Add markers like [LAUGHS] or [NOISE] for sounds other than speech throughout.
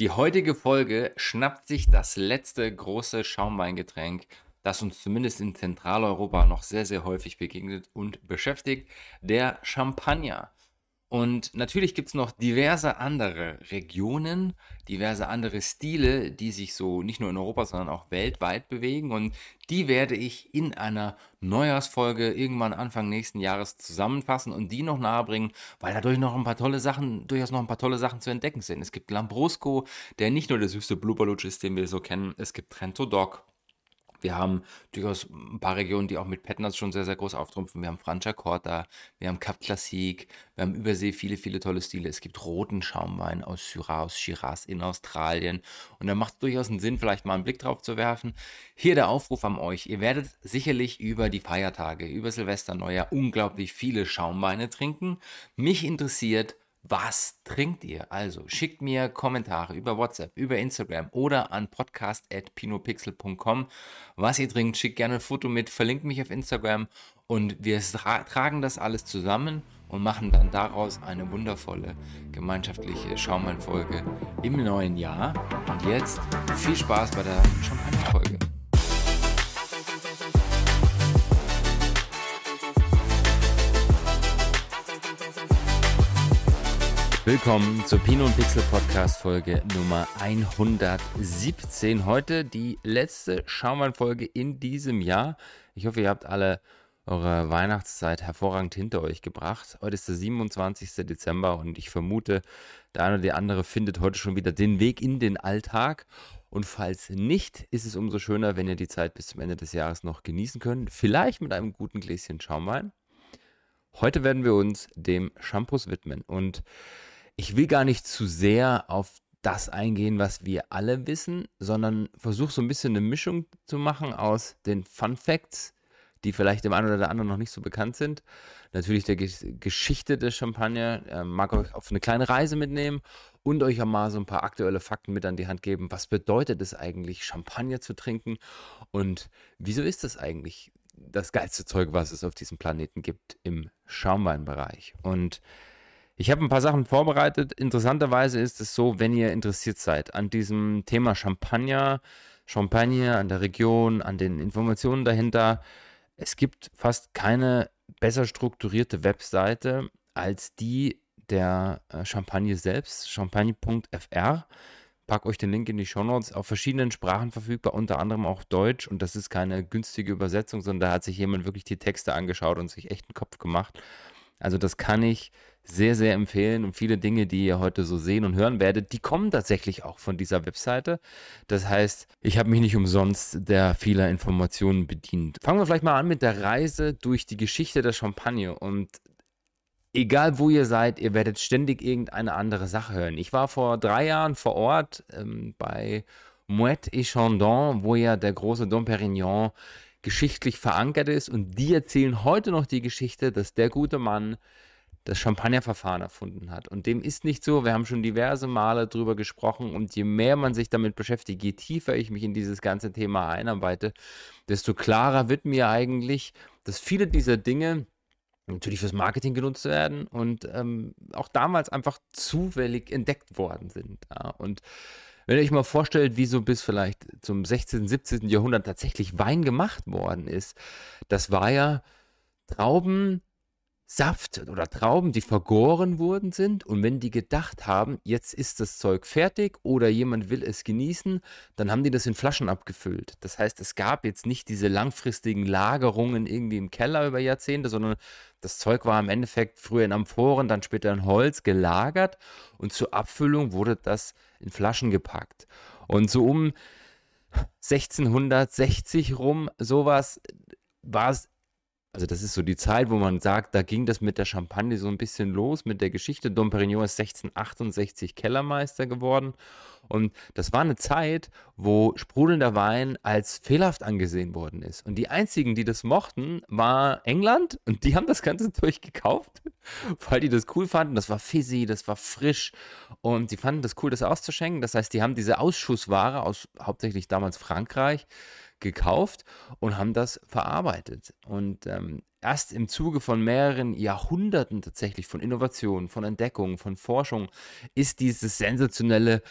Die heutige Folge schnappt sich das letzte große Schaumweingetränk, das uns zumindest in Zentraleuropa noch sehr, sehr häufig begegnet und beschäftigt, der Champagner. Und natürlich gibt es noch diverse andere Regionen, diverse andere Stile, die sich so nicht nur in Europa, sondern auch weltweit bewegen. Und die werde ich in einer Neujahrsfolge irgendwann Anfang nächsten Jahres zusammenfassen und die noch nahebringen, weil dadurch noch ein paar tolle Sachen, durchaus noch ein paar tolle Sachen zu entdecken sind. Es gibt Lambrusco, der nicht nur der süße Blubberlutsch ist, den wir so kennen. Es gibt Trento Doc, wir haben durchaus ein paar Regionen, die auch mit Petners schon sehr, sehr groß auftrumpfen. Wir haben Franciacorta, wir haben Cap Classique, wir haben übersee viele, viele tolle Stile. Es gibt roten Schaumwein aus Syrah, aus Shiraz in Australien. Und da macht es durchaus einen Sinn, vielleicht mal einen Blick drauf zu werfen. Hier der Aufruf an euch. Ihr werdet sicherlich über die Feiertage, über Silvester, Neujahr unglaublich viele Schaumweine trinken. Mich interessiert, was trinkt ihr? Also schickt mir Kommentare über WhatsApp, über Instagram oder an podcast.pinopixel.com. Was ihr trinkt, schickt gerne ein Foto mit, verlinkt mich auf Instagram und wir tra tragen das alles zusammen und machen dann daraus eine wundervolle gemeinschaftliche Schaumwein-Folge im neuen Jahr. Und jetzt viel Spaß bei der Champagner-Folge. Willkommen zur Pino und Pixel Podcast Folge Nummer 117. Heute die letzte Schaumann-Folge in diesem Jahr. Ich hoffe, ihr habt alle eure Weihnachtszeit hervorragend hinter euch gebracht. Heute ist der 27. Dezember und ich vermute, der eine oder die andere findet heute schon wieder den Weg in den Alltag. Und falls nicht, ist es umso schöner, wenn ihr die Zeit bis zum Ende des Jahres noch genießen könnt. Vielleicht mit einem guten Gläschen Schaumwein. Heute werden wir uns dem Shampoos widmen und ich will gar nicht zu sehr auf das eingehen, was wir alle wissen, sondern versuche so ein bisschen eine Mischung zu machen aus den Fun Facts, die vielleicht dem einen oder der anderen noch nicht so bekannt sind. Natürlich der Geschichte des Champagner, äh, mag euch auf eine kleine Reise mitnehmen und euch auch mal so ein paar aktuelle Fakten mit an die Hand geben. Was bedeutet es eigentlich, Champagner zu trinken und wieso ist das eigentlich das geilste Zeug, was es auf diesem Planeten gibt im Schaumweinbereich? Und ich habe ein paar Sachen vorbereitet. Interessanterweise ist es so, wenn ihr interessiert seid an diesem Thema Champagner, Champagner, an der Region, an den Informationen dahinter. Es gibt fast keine besser strukturierte Webseite als die der äh, Champagne selbst, champagne.fr. Pack euch den Link in die Show Notes. Auf verschiedenen Sprachen verfügbar, unter anderem auch Deutsch. Und das ist keine günstige Übersetzung, sondern da hat sich jemand wirklich die Texte angeschaut und sich echt einen Kopf gemacht. Also das kann ich sehr, sehr empfehlen und viele Dinge, die ihr heute so sehen und hören werdet, die kommen tatsächlich auch von dieser Webseite. Das heißt, ich habe mich nicht umsonst der vieler Informationen bedient. Fangen wir vielleicht mal an mit der Reise durch die Geschichte der Champagne und egal wo ihr seid, ihr werdet ständig irgendeine andere Sache hören. Ich war vor drei Jahren vor Ort ähm, bei Mouette et Chandon, wo ja der große Dom Perignon geschichtlich verankert ist und die erzählen heute noch die Geschichte, dass der gute Mann das Champagnerverfahren erfunden hat. Und dem ist nicht so. Wir haben schon diverse Male drüber gesprochen. Und je mehr man sich damit beschäftigt, je tiefer ich mich in dieses ganze Thema einarbeite, desto klarer wird mir eigentlich, dass viele dieser Dinge natürlich fürs Marketing genutzt werden und ähm, auch damals einfach zufällig entdeckt worden sind. Ja. Und wenn ihr euch mal vorstellt, wie so bis vielleicht zum 16., 17. Jahrhundert tatsächlich Wein gemacht worden ist, das war ja Trauben Saft oder Trauben, die vergoren worden sind. Und wenn die gedacht haben, jetzt ist das Zeug fertig oder jemand will es genießen, dann haben die das in Flaschen abgefüllt. Das heißt, es gab jetzt nicht diese langfristigen Lagerungen irgendwie im Keller über Jahrzehnte, sondern das Zeug war im Endeffekt früher in Amphoren, dann später in Holz gelagert und zur Abfüllung wurde das in Flaschen gepackt. Und so um 1660 rum, sowas war es also das ist so die Zeit, wo man sagt, da ging das mit der Champagne so ein bisschen los, mit der Geschichte. Dom Perignon ist 1668 Kellermeister geworden. Und das war eine Zeit, wo sprudelnder Wein als fehlerhaft angesehen worden ist. Und die einzigen, die das mochten, war England. Und die haben das Ganze [LAUGHS] durchgekauft, weil die das cool fanden. Das war fizzy, das war frisch. Und die fanden das cool, das auszuschenken. Das heißt, die haben diese Ausschussware aus hauptsächlich damals Frankreich gekauft und haben das verarbeitet. Und ähm, erst im Zuge von mehreren Jahrhunderten tatsächlich von Innovation, von Entdeckung, von Forschung ist dieses sensationelle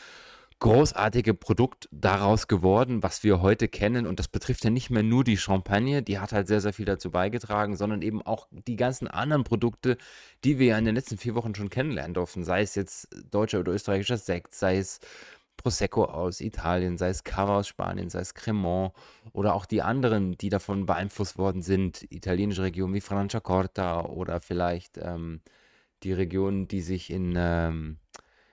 großartige Produkt daraus geworden, was wir heute kennen. Und das betrifft ja nicht mehr nur die Champagne, die hat halt sehr, sehr viel dazu beigetragen, sondern eben auch die ganzen anderen Produkte, die wir ja in den letzten vier Wochen schon kennenlernen durften. Sei es jetzt deutscher oder österreichischer Sekt, sei es Prosecco aus Italien, sei es Cava aus Spanien, sei es Cremant oder auch die anderen, die davon beeinflusst worden sind, italienische Regionen wie Franciacorta oder vielleicht ähm, die Regionen, die sich in ähm,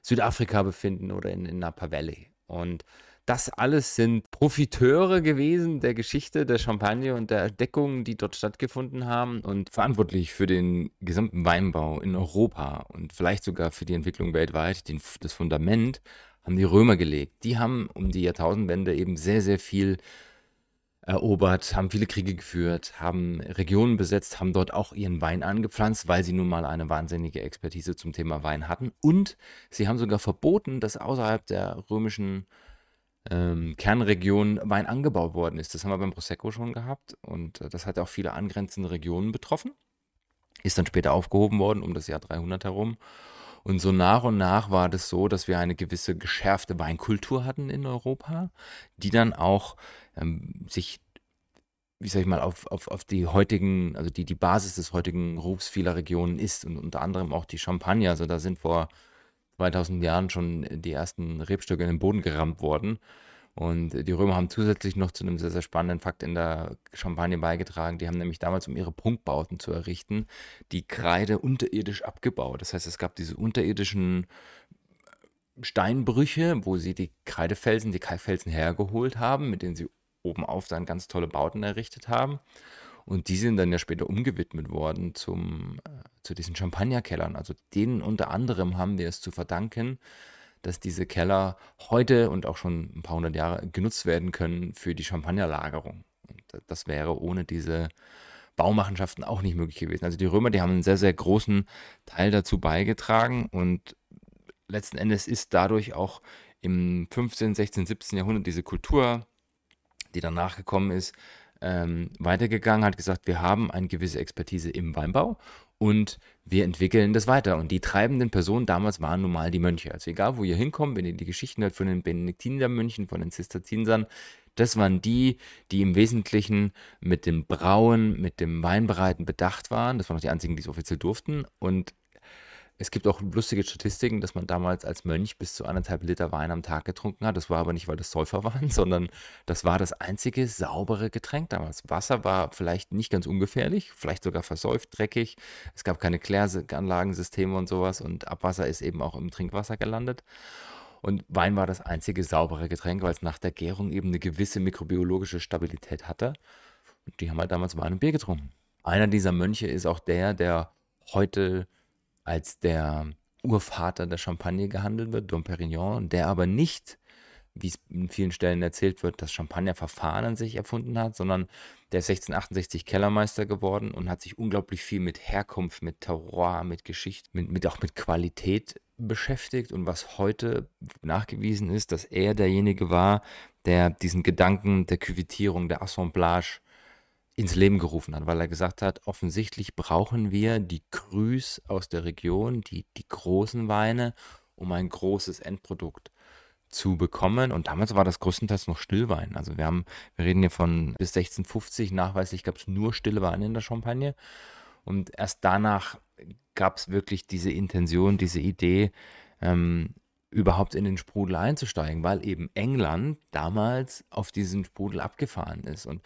Südafrika befinden oder in, in Napa Valley. Und das alles sind Profiteure gewesen der Geschichte der Champagne und der Entdeckungen, die dort stattgefunden haben und verantwortlich für den gesamten Weinbau in Europa und vielleicht sogar für die Entwicklung weltweit, den, das Fundament haben die Römer gelegt. Die haben um die Jahrtausendwende eben sehr, sehr viel erobert, haben viele Kriege geführt, haben Regionen besetzt, haben dort auch ihren Wein angepflanzt, weil sie nun mal eine wahnsinnige Expertise zum Thema Wein hatten. Und sie haben sogar verboten, dass außerhalb der römischen ähm, Kernregion Wein angebaut worden ist. Das haben wir beim Prosecco schon gehabt und äh, das hat auch viele angrenzende Regionen betroffen. Ist dann später aufgehoben worden, um das Jahr 300 herum. Und so nach und nach war das so, dass wir eine gewisse geschärfte Weinkultur hatten in Europa, die dann auch ähm, sich, wie sag ich mal, auf, auf, auf die heutigen, also die, die Basis des heutigen Rufs vieler Regionen ist und unter anderem auch die Champagne. Also da sind vor 2000 Jahren schon die ersten Rebstöcke in den Boden gerammt worden. Und die Römer haben zusätzlich noch zu einem sehr, sehr spannenden Fakt in der Champagne beigetragen. Die haben nämlich damals, um ihre Prunkbauten zu errichten, die Kreide unterirdisch abgebaut. Das heißt, es gab diese unterirdischen Steinbrüche, wo sie die Kreidefelsen, die Kalkfelsen hergeholt haben, mit denen sie oben auf dann ganz tolle Bauten errichtet haben. Und die sind dann ja später umgewidmet worden zum, äh, zu diesen Champagnerkellern. Also denen unter anderem haben wir es zu verdanken, dass diese Keller heute und auch schon ein paar hundert Jahre genutzt werden können für die Champagnerlagerung. Und das wäre ohne diese Baumachenschaften auch nicht möglich gewesen. Also die Römer, die haben einen sehr, sehr großen Teil dazu beigetragen und letzten Endes ist dadurch auch im 15., 16., 17. Jahrhundert diese Kultur, die danach gekommen ist, ähm, weitergegangen, hat gesagt, wir haben eine gewisse Expertise im Weinbau und wir entwickeln das weiter. Und die treibenden Personen damals waren nun mal die Mönche. Also egal, wo ihr hinkommt, wenn ihr die Geschichten hört von den Benediktinermönchen, von den Zisterziensern, das waren die, die im Wesentlichen mit dem Brauen, mit dem Weinbereiten bedacht waren. Das waren auch die einzigen, die es offiziell durften. Und es gibt auch lustige Statistiken, dass man damals als Mönch bis zu anderthalb Liter Wein am Tag getrunken hat. Das war aber nicht, weil das Säufer waren, [LAUGHS] sondern das war das einzige saubere Getränk damals. Wasser war vielleicht nicht ganz ungefährlich, vielleicht sogar versäuft, dreckig. Es gab keine Kläranlagensysteme und sowas und Abwasser ist eben auch im Trinkwasser gelandet. Und Wein war das einzige saubere Getränk, weil es nach der Gärung eben eine gewisse mikrobiologische Stabilität hatte. Und die haben halt damals Wein und Bier getrunken. Einer dieser Mönche ist auch der, der heute als der Urvater der Champagne gehandelt wird, Dom Perignon, der aber nicht, wie es in vielen Stellen erzählt wird, das Champagnerverfahren an sich erfunden hat, sondern der ist 1668 Kellermeister geworden und hat sich unglaublich viel mit Herkunft, mit Terroir, mit Geschichte, mit, mit auch mit Qualität beschäftigt. Und was heute nachgewiesen ist, dass er derjenige war, der diesen Gedanken der Küvitierung, der Assemblage ins Leben gerufen hat, weil er gesagt hat, offensichtlich brauchen wir die Crus aus der Region, die, die großen Weine, um ein großes Endprodukt zu bekommen. Und damals war das größtenteils noch Stillwein. Also wir haben, wir reden hier von bis 1650, nachweislich gab es nur stille Weine in der Champagne. Und erst danach gab es wirklich diese Intention, diese Idee, ähm, überhaupt in den Sprudel einzusteigen, weil eben England damals auf diesen Sprudel abgefahren ist. Und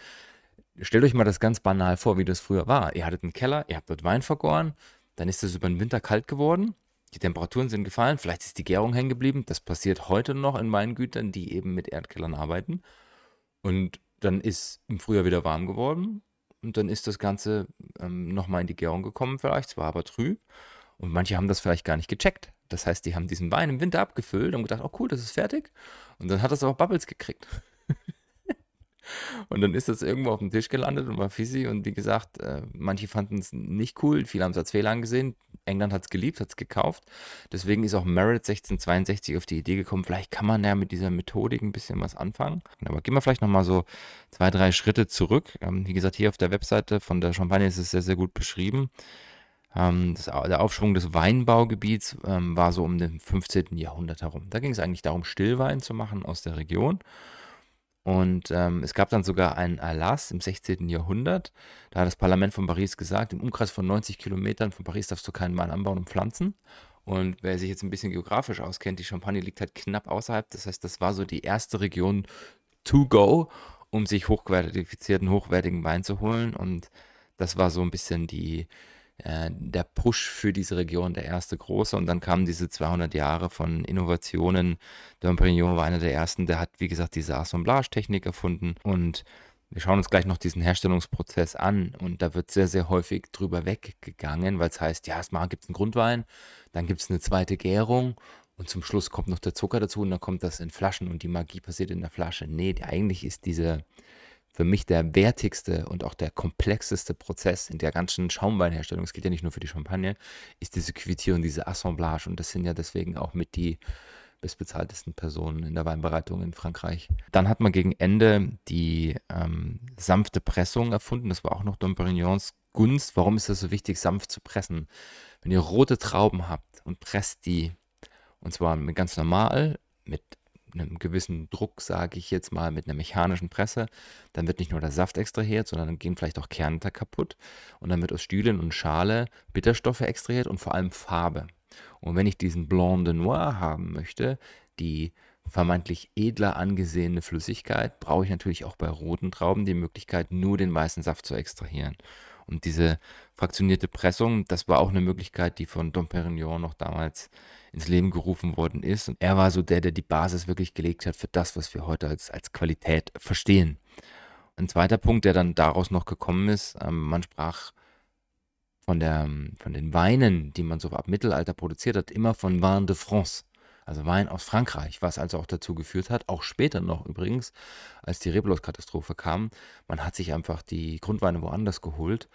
stellt euch mal das ganz banal vor, wie das früher war. Ihr hattet einen Keller, ihr habt dort Wein vergoren, dann ist es über den Winter kalt geworden, die Temperaturen sind gefallen, vielleicht ist die Gärung hängen geblieben. Das passiert heute noch in Weingütern, die eben mit Erdkellern arbeiten. Und dann ist im Frühjahr wieder warm geworden und dann ist das Ganze ähm, nochmal in die Gärung gekommen, vielleicht, zwar aber trüb. Und manche haben das vielleicht gar nicht gecheckt. Das heißt, die haben diesen Wein im Winter abgefüllt und gedacht, oh cool, das ist fertig. Und dann hat das auch Bubbles gekriegt. Und dann ist das irgendwo auf dem Tisch gelandet und war Fizzy. Und wie gesagt, äh, manche fanden es nicht cool, viele haben es als Fehler angesehen. England hat es geliebt, hat es gekauft. Deswegen ist auch Merritt 1662 auf die Idee gekommen, vielleicht kann man ja mit dieser Methodik ein bisschen was anfangen. Aber gehen wir vielleicht nochmal so zwei, drei Schritte zurück. Ähm, wie gesagt, hier auf der Webseite von der Champagne ist es sehr, sehr gut beschrieben. Ähm, das, der Aufschwung des Weinbaugebiets ähm, war so um den 15. Jahrhundert herum. Da ging es eigentlich darum, Stillwein zu machen aus der Region. Und ähm, es gab dann sogar einen Erlass im 16. Jahrhundert. Da hat das Parlament von Paris gesagt, im Umkreis von 90 Kilometern von Paris darfst du keinen Wein anbauen und pflanzen. Und wer sich jetzt ein bisschen geografisch auskennt, die Champagne liegt halt knapp außerhalb. Das heißt, das war so die erste Region to go, um sich hochqualifizierten, hochwertigen Wein zu holen. Und das war so ein bisschen die, äh, der Push für diese Region, der erste große. Und dann kamen diese 200 Jahre von Innovationen. Dompignon war einer der ersten, der hat, wie gesagt, diese Assemblage-Technik erfunden. Und wir schauen uns gleich noch diesen Herstellungsprozess an. Und da wird sehr, sehr häufig drüber weggegangen, weil es heißt, ja, erstmal gibt es einen Grundwein, dann gibt es eine zweite Gärung. Und zum Schluss kommt noch der Zucker dazu und dann kommt das in Flaschen und die Magie passiert in der Flasche. Nee, eigentlich ist diese, für mich der wertigste und auch der komplexeste Prozess in der ganzen Schaumweinherstellung, es geht ja nicht nur für die Champagne, ist diese Quittieren, diese Assemblage. Und das sind ja deswegen auch mit die bestbezahltesten Personen in der Weinbereitung in Frankreich. Dann hat man gegen Ende die ähm, sanfte Pressung erfunden. Das war auch noch Dom Perignons Gunst. Warum ist das so wichtig, sanft zu pressen? Wenn ihr rote Trauben habt und presst die, und zwar ganz normal, mit einem gewissen Druck, sage ich jetzt mal, mit einer mechanischen Presse, dann wird nicht nur der Saft extrahiert, sondern dann gehen vielleicht auch Kerne kaputt und dann wird aus Stühlen und Schale Bitterstoffe extrahiert und vor allem Farbe. Und wenn ich diesen Blanc de Noir haben möchte, die vermeintlich edler angesehene Flüssigkeit, brauche ich natürlich auch bei roten Trauben die Möglichkeit, nur den weißen Saft zu extrahieren. Und diese fraktionierte Pressung, das war auch eine Möglichkeit, die von Dom Perignon noch damals ins Leben gerufen worden ist. Und er war so der, der die Basis wirklich gelegt hat für das, was wir heute als, als Qualität verstehen. Ein zweiter Punkt, der dann daraus noch gekommen ist, ähm, man sprach von, der, von den Weinen, die man so ab Mittelalter produziert hat, immer von Vin de France, also Wein aus Frankreich, was also auch dazu geführt hat, auch später noch übrigens, als die Reblos-Katastrophe kam, man hat sich einfach die Grundweine woanders geholt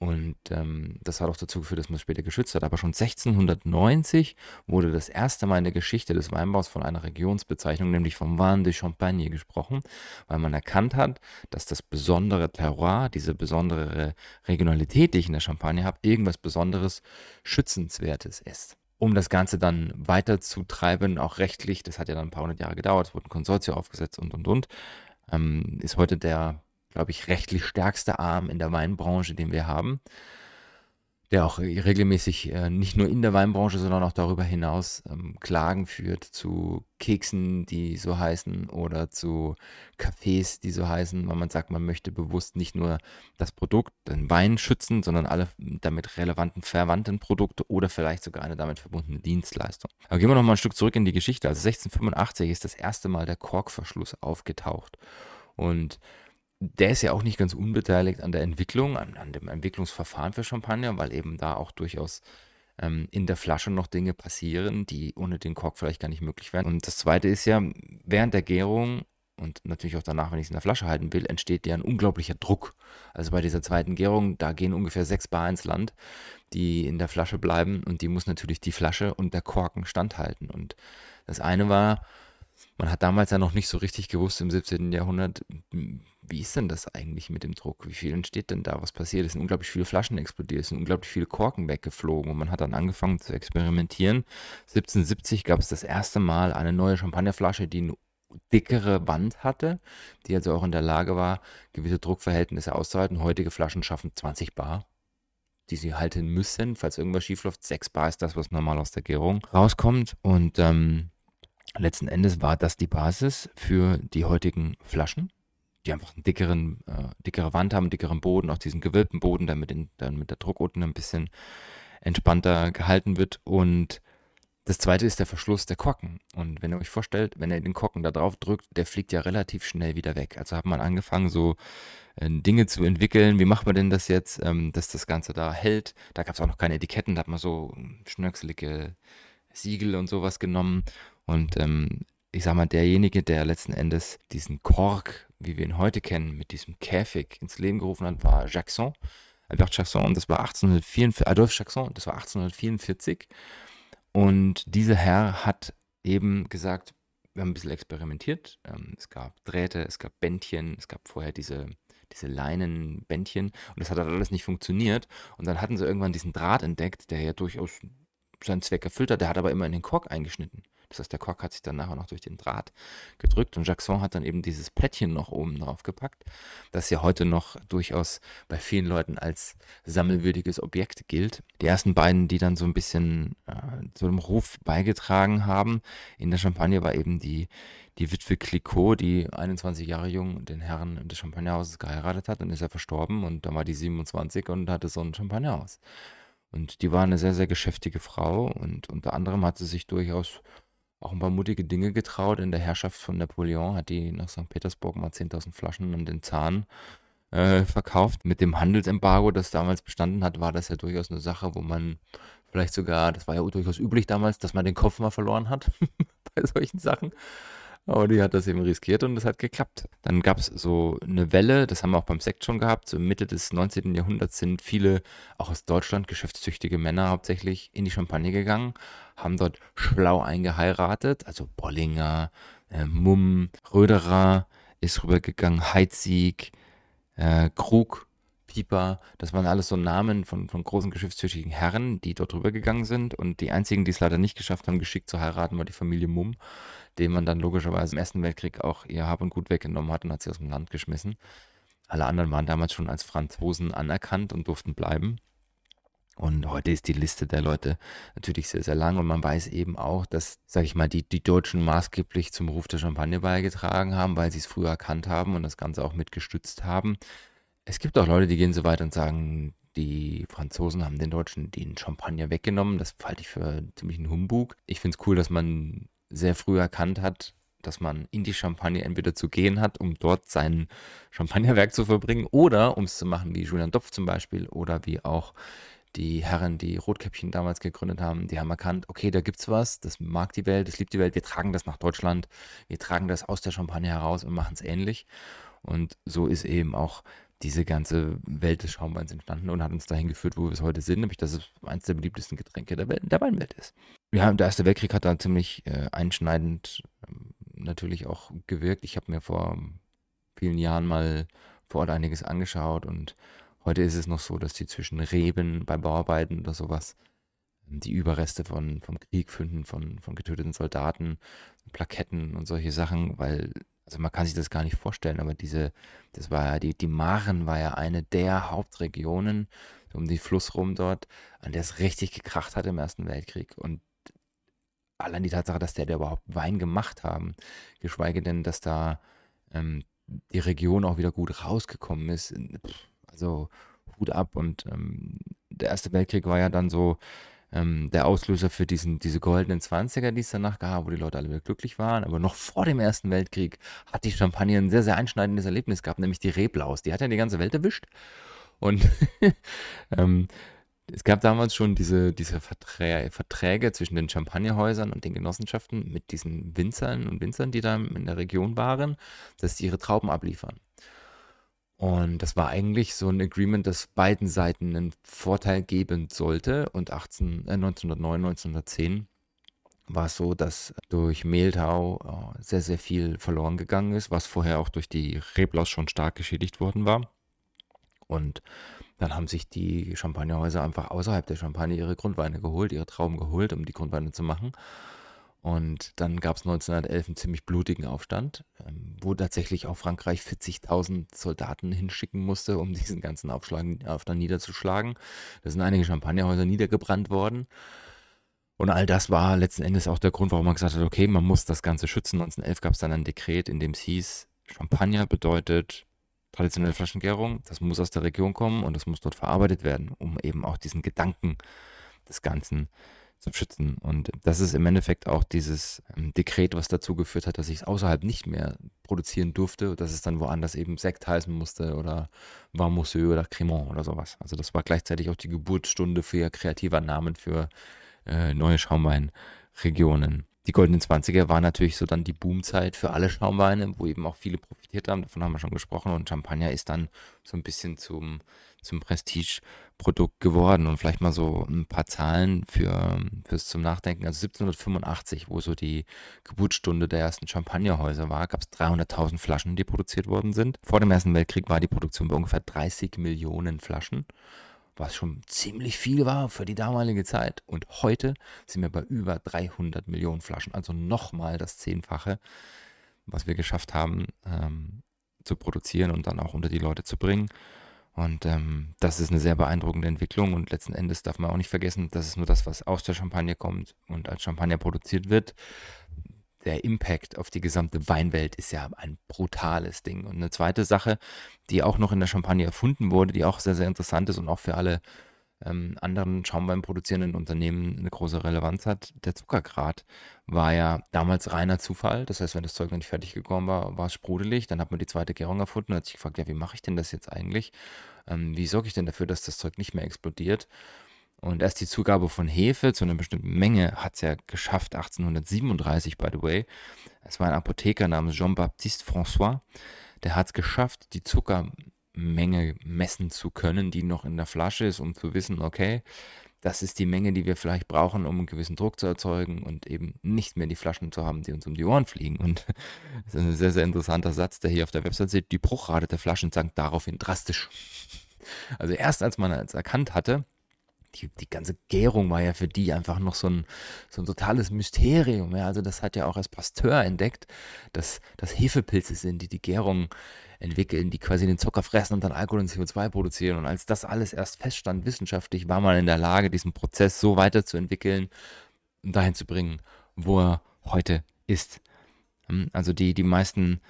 und ähm, das hat auch dazu geführt, dass man es später geschützt hat. Aber schon 1690 wurde das erste Mal in der Geschichte des Weinbaus von einer Regionsbezeichnung, nämlich vom Vin de Champagne, gesprochen, weil man erkannt hat, dass das besondere Terroir, diese besondere Regionalität, die ich in der Champagne habe, irgendwas Besonderes, Schützenswertes ist. Um das Ganze dann weiterzutreiben, auch rechtlich, das hat ja dann ein paar hundert Jahre gedauert, es wurde ein Konsortium aufgesetzt und und und, ähm, ist heute der glaube ich, rechtlich stärkste Arm in der Weinbranche, den wir haben, der auch regelmäßig äh, nicht nur in der Weinbranche, sondern auch darüber hinaus ähm, Klagen führt zu Keksen, die so heißen, oder zu Cafés, die so heißen, weil man sagt, man möchte bewusst nicht nur das Produkt, den Wein schützen, sondern alle damit relevanten, verwandten Produkte oder vielleicht sogar eine damit verbundene Dienstleistung. Aber gehen wir noch mal ein Stück zurück in die Geschichte. Also 1685 ist das erste Mal der Korkverschluss aufgetaucht. Und der ist ja auch nicht ganz unbeteiligt an der Entwicklung, an, an dem Entwicklungsverfahren für Champagner, weil eben da auch durchaus ähm, in der Flasche noch Dinge passieren, die ohne den Kork vielleicht gar nicht möglich wären. Und das Zweite ist ja, während der Gärung und natürlich auch danach, wenn ich es in der Flasche halten will, entsteht ja ein unglaublicher Druck. Also bei dieser zweiten Gärung, da gehen ungefähr sechs Bar ins Land, die in der Flasche bleiben und die muss natürlich die Flasche und der Korken standhalten. Und das eine war, man hat damals ja noch nicht so richtig gewusst im 17. Jahrhundert, wie ist denn das eigentlich mit dem Druck? Wie viel entsteht denn da? Was passiert? Es sind unglaublich viele Flaschen explodiert, es sind unglaublich viele Korken weggeflogen und man hat dann angefangen zu experimentieren. 1770 gab es das erste Mal eine neue Champagnerflasche, die eine dickere Wand hatte, die also auch in der Lage war, gewisse Druckverhältnisse auszuhalten. Heutige Flaschen schaffen 20 Bar, die sie halten müssen, falls irgendwas schief läuft. 6 Bar ist das, was normal aus der Gärung rauskommt. Und ähm, letzten Endes war das die Basis für die heutigen Flaschen die einfach einen dickeren, äh, dickere Wand haben, einen dickeren Boden, auch diesen gewölbten Boden, damit den, dann mit der Druck unten ein bisschen entspannter gehalten wird. Und das zweite ist der Verschluss der Korken. Und wenn ihr euch vorstellt, wenn ihr den Korken da drauf drückt, der fliegt ja relativ schnell wieder weg. Also hat man angefangen, so äh, Dinge zu entwickeln. Wie macht man denn das jetzt, ähm, dass das Ganze da hält? Da gab es auch noch keine Etiketten, da hat man so schnörkelige Siegel und sowas genommen. Und ähm, ich sag mal, derjenige, der letzten Endes diesen Kork, wie wir ihn heute kennen, mit diesem Käfig ins Leben gerufen hat, war Jackson, Albert Jackson, und das war 1844, Adolphe Jackson, das war 1844. Und dieser Herr hat eben gesagt, wir haben ein bisschen experimentiert. Ähm, es gab Drähte, es gab Bändchen, es gab vorher diese diese Leinenbändchen. Und das hat halt alles nicht funktioniert. Und dann hatten sie irgendwann diesen Draht entdeckt, der ja durchaus seinen Zweck erfüllt hat. Der hat aber immer in den Kork eingeschnitten. Das heißt, der Kork hat sich dann nachher noch durch den Draht gedrückt und Jackson hat dann eben dieses Plättchen noch oben drauf gepackt, das ja heute noch durchaus bei vielen Leuten als sammelwürdiges Objekt gilt. Die ersten beiden, die dann so ein bisschen äh, zu dem Ruf beigetragen haben in der Champagne, war eben die, die Witwe Clicquot, die 21 Jahre jung den Herren des Champagnerhauses geheiratet hat. Dann ist er verstorben und dann war die 27 und hatte so ein Champagnerhaus. Und die war eine sehr, sehr geschäftige Frau und unter anderem hat sie sich durchaus auch ein paar mutige Dinge getraut. In der Herrschaft von Napoleon hat die nach St. Petersburg mal 10.000 Flaschen an den Zahn äh, verkauft. Mit dem Handelsembargo, das damals bestanden hat, war das ja durchaus eine Sache, wo man vielleicht sogar, das war ja durchaus üblich damals, dass man den Kopf mal verloren hat [LAUGHS] bei solchen Sachen. Aber die hat das eben riskiert und es hat geklappt. Dann gab es so eine Welle, das haben wir auch beim Sekt schon gehabt, so Mitte des 19. Jahrhunderts sind viele, auch aus Deutschland, geschäftstüchtige Männer hauptsächlich in die Champagne gegangen, haben dort schlau eingeheiratet, also Bollinger, äh, Mumm, Röderer ist rübergegangen, Heizig, äh, Krug, Pieper, das waren alles so Namen von, von großen geschäftstüchtigen Herren, die dort rübergegangen sind und die einzigen, die es leider nicht geschafft haben, geschickt zu heiraten, war die Familie Mumm dem man dann logischerweise im Ersten Weltkrieg auch ihr Hab und Gut weggenommen hat und hat sie aus dem Land geschmissen. Alle anderen waren damals schon als Franzosen anerkannt und durften bleiben. Und heute ist die Liste der Leute natürlich sehr, sehr lang. Und man weiß eben auch, dass, sage ich mal, die, die Deutschen maßgeblich zum Ruf der Champagne beigetragen haben, weil sie es früher erkannt haben und das Ganze auch mitgestützt haben. Es gibt auch Leute, die gehen so weit und sagen, die Franzosen haben den Deutschen den Champagner weggenommen. Das halte ich für ziemlich einen Humbug. Ich finde es cool, dass man sehr früh erkannt hat, dass man in die Champagne entweder zu gehen hat, um dort sein Champagnerwerk zu verbringen, oder um es zu machen wie Julian Dopf zum Beispiel, oder wie auch die Herren, die Rotkäppchen damals gegründet haben, die haben erkannt, okay, da gibt's was, das mag die Welt, das liebt die Welt, wir tragen das nach Deutschland, wir tragen das aus der Champagne heraus und machen es ähnlich. Und so ist eben auch diese ganze Welt des Schaumweins entstanden und hat uns dahin geführt, wo wir es heute sind, nämlich dass es eines der beliebtesten Getränke der, Welt, der Weinwelt ist. Ja, der Erste Weltkrieg hat da ziemlich äh, einschneidend ähm, natürlich auch gewirkt. Ich habe mir vor vielen Jahren mal vor Ort einiges angeschaut und heute ist es noch so, dass die zwischen Reben bei Bauarbeiten oder sowas die Überreste von, vom Krieg finden, von, von getöteten Soldaten, Plaketten und solche Sachen, weil also man kann sich das gar nicht vorstellen, aber diese, das war ja, die, die Maren war ja eine der Hauptregionen um den Fluss rum dort, an der es richtig gekracht hat im Ersten Weltkrieg. Und allein die Tatsache, dass der da überhaupt Wein gemacht haben, geschweige denn, dass da ähm, die Region auch wieder gut rausgekommen ist. Also Hut ab. Und ähm, der Erste Weltkrieg war ja dann so ähm, der Auslöser für diesen, diese goldenen 20er, die es danach gab, wo die Leute alle wieder glücklich waren. Aber noch vor dem Ersten Weltkrieg hat die Champagne ein sehr, sehr einschneidendes Erlebnis gehabt, nämlich die Reblaus. Die hat ja die ganze Welt erwischt. Und [LAUGHS] ähm, es gab damals schon diese, diese Verträ Verträge zwischen den Champagnerhäusern und den Genossenschaften mit diesen Winzern und Winzern, die da in der Region waren, dass sie ihre Trauben abliefern. Und das war eigentlich so ein Agreement, das beiden Seiten einen Vorteil geben sollte. Und 18, äh, 1909, 1910 war es so, dass durch Mehltau äh, sehr, sehr viel verloren gegangen ist, was vorher auch durch die Reblaus schon stark geschädigt worden war. Und dann haben sich die Champagnerhäuser einfach außerhalb der Champagne ihre Grundweine geholt, ihre Trauben geholt, um die Grundweine zu machen. Und dann gab es 1911 einen ziemlich blutigen Aufstand, ähm, wo tatsächlich auch Frankreich 40.000 Soldaten hinschicken musste, um diesen ganzen Aufstand niederzuschlagen. Da sind einige Champagnerhäuser niedergebrannt worden. Und all das war letzten Endes auch der Grund, warum man gesagt hat, okay, man muss das Ganze schützen. 1911 gab es dann ein Dekret, in dem es hieß, Champagner bedeutet traditionelle Flaschengärung, das muss aus der Region kommen und das muss dort verarbeitet werden, um eben auch diesen Gedanken des Ganzen zu zu schützen. Und das ist im Endeffekt auch dieses ähm, Dekret, was dazu geführt hat, dass ich es außerhalb nicht mehr produzieren durfte, dass es dann woanders eben Sekt heißen musste oder Varmousseux oder Cremant oder sowas. Also das war gleichzeitig auch die Geburtsstunde für kreativer Namen für äh, neue Schaumweinregionen. die goldenen 20er war natürlich so dann die Boomzeit für alle Schaumweine, wo eben auch viele profitiert haben. Davon haben wir schon gesprochen. Und Champagner ist dann so ein bisschen zum, zum Prestige-Produkt geworden. Und vielleicht mal so ein paar Zahlen für, fürs zum Nachdenken. Also 1785, wo so die Geburtsstunde der ersten Champagnerhäuser war, gab es 300.000 Flaschen, die produziert worden sind. Vor dem Ersten Weltkrieg war die Produktion bei ungefähr 30 Millionen Flaschen was schon ziemlich viel war für die damalige Zeit. Und heute sind wir bei über 300 Millionen Flaschen, also nochmal das Zehnfache, was wir geschafft haben ähm, zu produzieren und dann auch unter die Leute zu bringen. Und ähm, das ist eine sehr beeindruckende Entwicklung. Und letzten Endes darf man auch nicht vergessen, das ist nur das, was aus der Champagne kommt und als Champagner produziert wird der Impact auf die gesamte Weinwelt ist ja ein brutales Ding. Und eine zweite Sache, die auch noch in der Champagne erfunden wurde, die auch sehr, sehr interessant ist und auch für alle ähm, anderen Schaumwein produzierenden Unternehmen eine große Relevanz hat. Der Zuckergrad war ja damals reiner Zufall. Das heißt, wenn das Zeug noch nicht fertig gekommen war, war es sprudelig. Dann hat man die zweite Gärung erfunden und hat sich gefragt, ja, wie mache ich denn das jetzt eigentlich? Ähm, wie sorge ich denn dafür, dass das Zeug nicht mehr explodiert? Und erst die Zugabe von Hefe zu einer bestimmten Menge hat es ja geschafft, 1837, by the way. Es war ein Apotheker namens Jean-Baptiste François, der hat es geschafft, die Zuckermenge messen zu können, die noch in der Flasche ist, um zu wissen, okay, das ist die Menge, die wir vielleicht brauchen, um einen gewissen Druck zu erzeugen und eben nicht mehr die Flaschen zu haben, die uns um die Ohren fliegen. Und [LAUGHS] das ist ein sehr, sehr interessanter Satz, der hier auf der Website steht. Die Bruchrate der Flaschen sank daraufhin drastisch. Also erst als man es erkannt hatte, die, die ganze Gärung war ja für die einfach noch so ein, so ein totales Mysterium. Ja. Also das hat ja auch als Pasteur entdeckt, dass das Hefepilze sind, die die Gärung entwickeln, die quasi den Zucker fressen und dann Alkohol und CO2 produzieren. Und als das alles erst feststand wissenschaftlich, war man in der Lage, diesen Prozess so weiterzuentwickeln und dahin zu bringen, wo er heute ist. Hm, also die, die meisten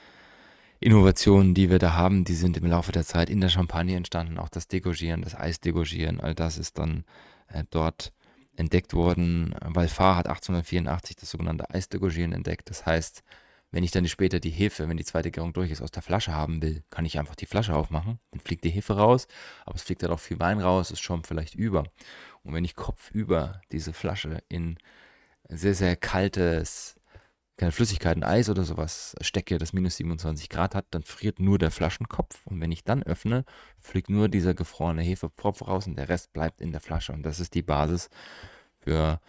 Innovationen, die wir da haben, die sind im Laufe der Zeit in der Champagne entstanden. Auch das Degogieren, das Eisdegogieren, all das ist dann äh, dort entdeckt worden. Valfar hat 1884 das sogenannte Eisdegogieren entdeckt. Das heißt, wenn ich dann später die Hefe, wenn die zweite Gärung durch ist, aus der Flasche haben will, kann ich einfach die Flasche aufmachen. Dann fliegt die Hefe raus, aber es fliegt dann auch viel Wein raus, ist schon vielleicht über. Und wenn ich kopfüber diese Flasche in sehr, sehr kaltes keine Flüssigkeit, ein Eis oder sowas stecke, das minus 27 Grad hat, dann friert nur der Flaschenkopf. Und wenn ich dann öffne, fliegt nur dieser gefrorene Hefepropf raus und der Rest bleibt in der Flasche. Und das ist die Basis für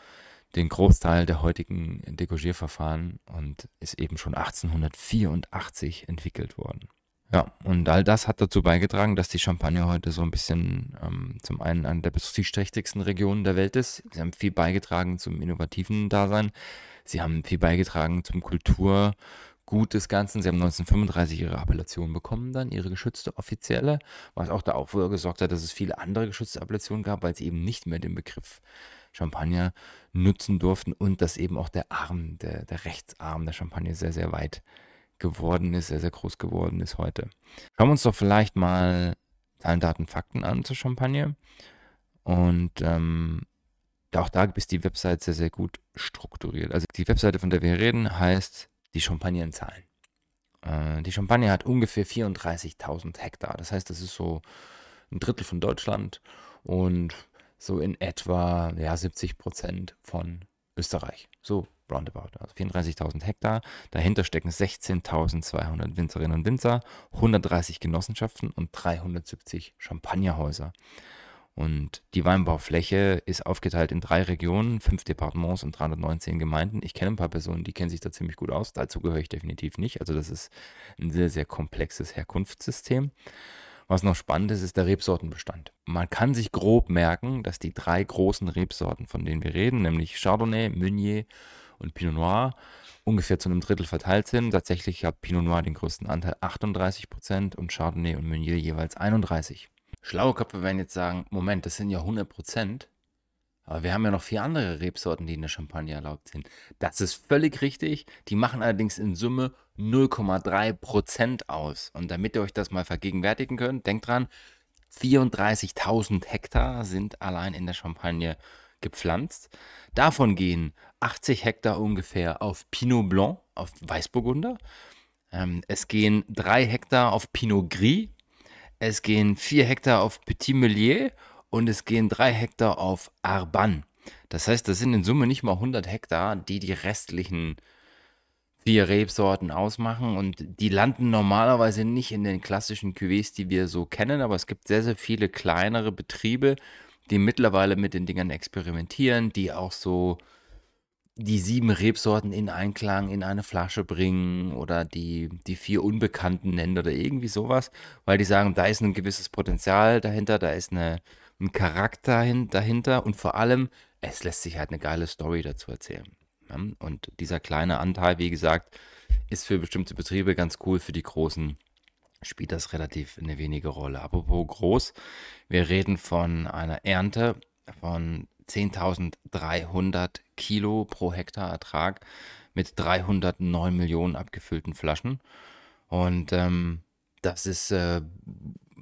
den Großteil der heutigen Degorgierverfahren und ist eben schon 1884 entwickelt worden. Ja, und all das hat dazu beigetragen, dass die Champagne heute so ein bisschen ähm, zum einen eine der prestigeträchtigsten Regionen der Welt ist. Sie haben viel beigetragen zum innovativen Dasein. Sie haben viel beigetragen zum Kulturgut des Ganzen. Sie haben 1935 ihre Appellation bekommen, dann ihre geschützte offizielle, was auch dafür gesorgt hat, dass es viele andere geschützte Appellationen gab, weil sie eben nicht mehr den Begriff Champagner nutzen durften und dass eben auch der Arm, der, der Rechtsarm der Champagne sehr, sehr weit geworden ist, sehr, sehr groß geworden ist heute. Schauen wir uns doch vielleicht mal Zahlen, Daten, Fakten an zur Champagne. Und ähm, auch da ist die Website sehr, sehr gut strukturiert. Also die Webseite, von der wir reden, heißt die Champagnenzahlen. Äh, die Champagne hat ungefähr 34.000 Hektar. Das heißt, das ist so ein Drittel von Deutschland und so in etwa ja, 70 Prozent von Österreich. So roundabout. Also 34.000 Hektar. Dahinter stecken 16.200 Winzerinnen und Winzer, 130 Genossenschaften und 370 Champagnerhäuser. Und die Weinbaufläche ist aufgeteilt in drei Regionen, fünf Departements und 319 Gemeinden. Ich kenne ein paar Personen, die kennen sich da ziemlich gut aus. Dazu gehöre ich definitiv nicht. Also das ist ein sehr, sehr komplexes Herkunftssystem. Was noch spannend ist, ist der Rebsortenbestand. Man kann sich grob merken, dass die drei großen Rebsorten, von denen wir reden, nämlich Chardonnay, Meunier und Pinot Noir, ungefähr zu einem Drittel verteilt sind. Tatsächlich hat Pinot Noir den größten Anteil, 38 Prozent, und Chardonnay und Meunier jeweils 31. Schlaue Köpfe werden jetzt sagen, Moment, das sind ja 100 Prozent. Aber wir haben ja noch vier andere Rebsorten, die in der Champagne erlaubt sind. Das ist völlig richtig. Die machen allerdings in Summe 0,3 Prozent aus. Und damit ihr euch das mal vergegenwärtigen könnt, denkt dran, 34.000 Hektar sind allein in der Champagne gepflanzt. Davon gehen 80 Hektar ungefähr auf Pinot Blanc, auf Weißburgunder. Ähm, es gehen 3 Hektar auf Pinot Gris, es gehen 4 Hektar auf Petit Meunier und es gehen 3 Hektar auf Arban. Das heißt, das sind in Summe nicht mal 100 Hektar, die die restlichen vier Rebsorten ausmachen. Und die landen normalerweise nicht in den klassischen Cuvées, die wir so kennen, aber es gibt sehr, sehr viele kleinere Betriebe, die mittlerweile mit den Dingern experimentieren, die auch so die sieben Rebsorten in Einklang in eine Flasche bringen oder die, die vier Unbekannten nennen oder irgendwie sowas, weil die sagen, da ist ein gewisses Potenzial dahinter, da ist eine, ein Charakter dahinter und vor allem, es lässt sich halt eine geile Story dazu erzählen. Und dieser kleine Anteil, wie gesagt, ist für bestimmte Betriebe ganz cool, für die großen spielt das relativ eine wenige Rolle. Apropos groß, wir reden von einer Ernte von 10.300 Kilo pro Hektar Ertrag mit 309 Millionen abgefüllten Flaschen. Und ähm, das ist äh,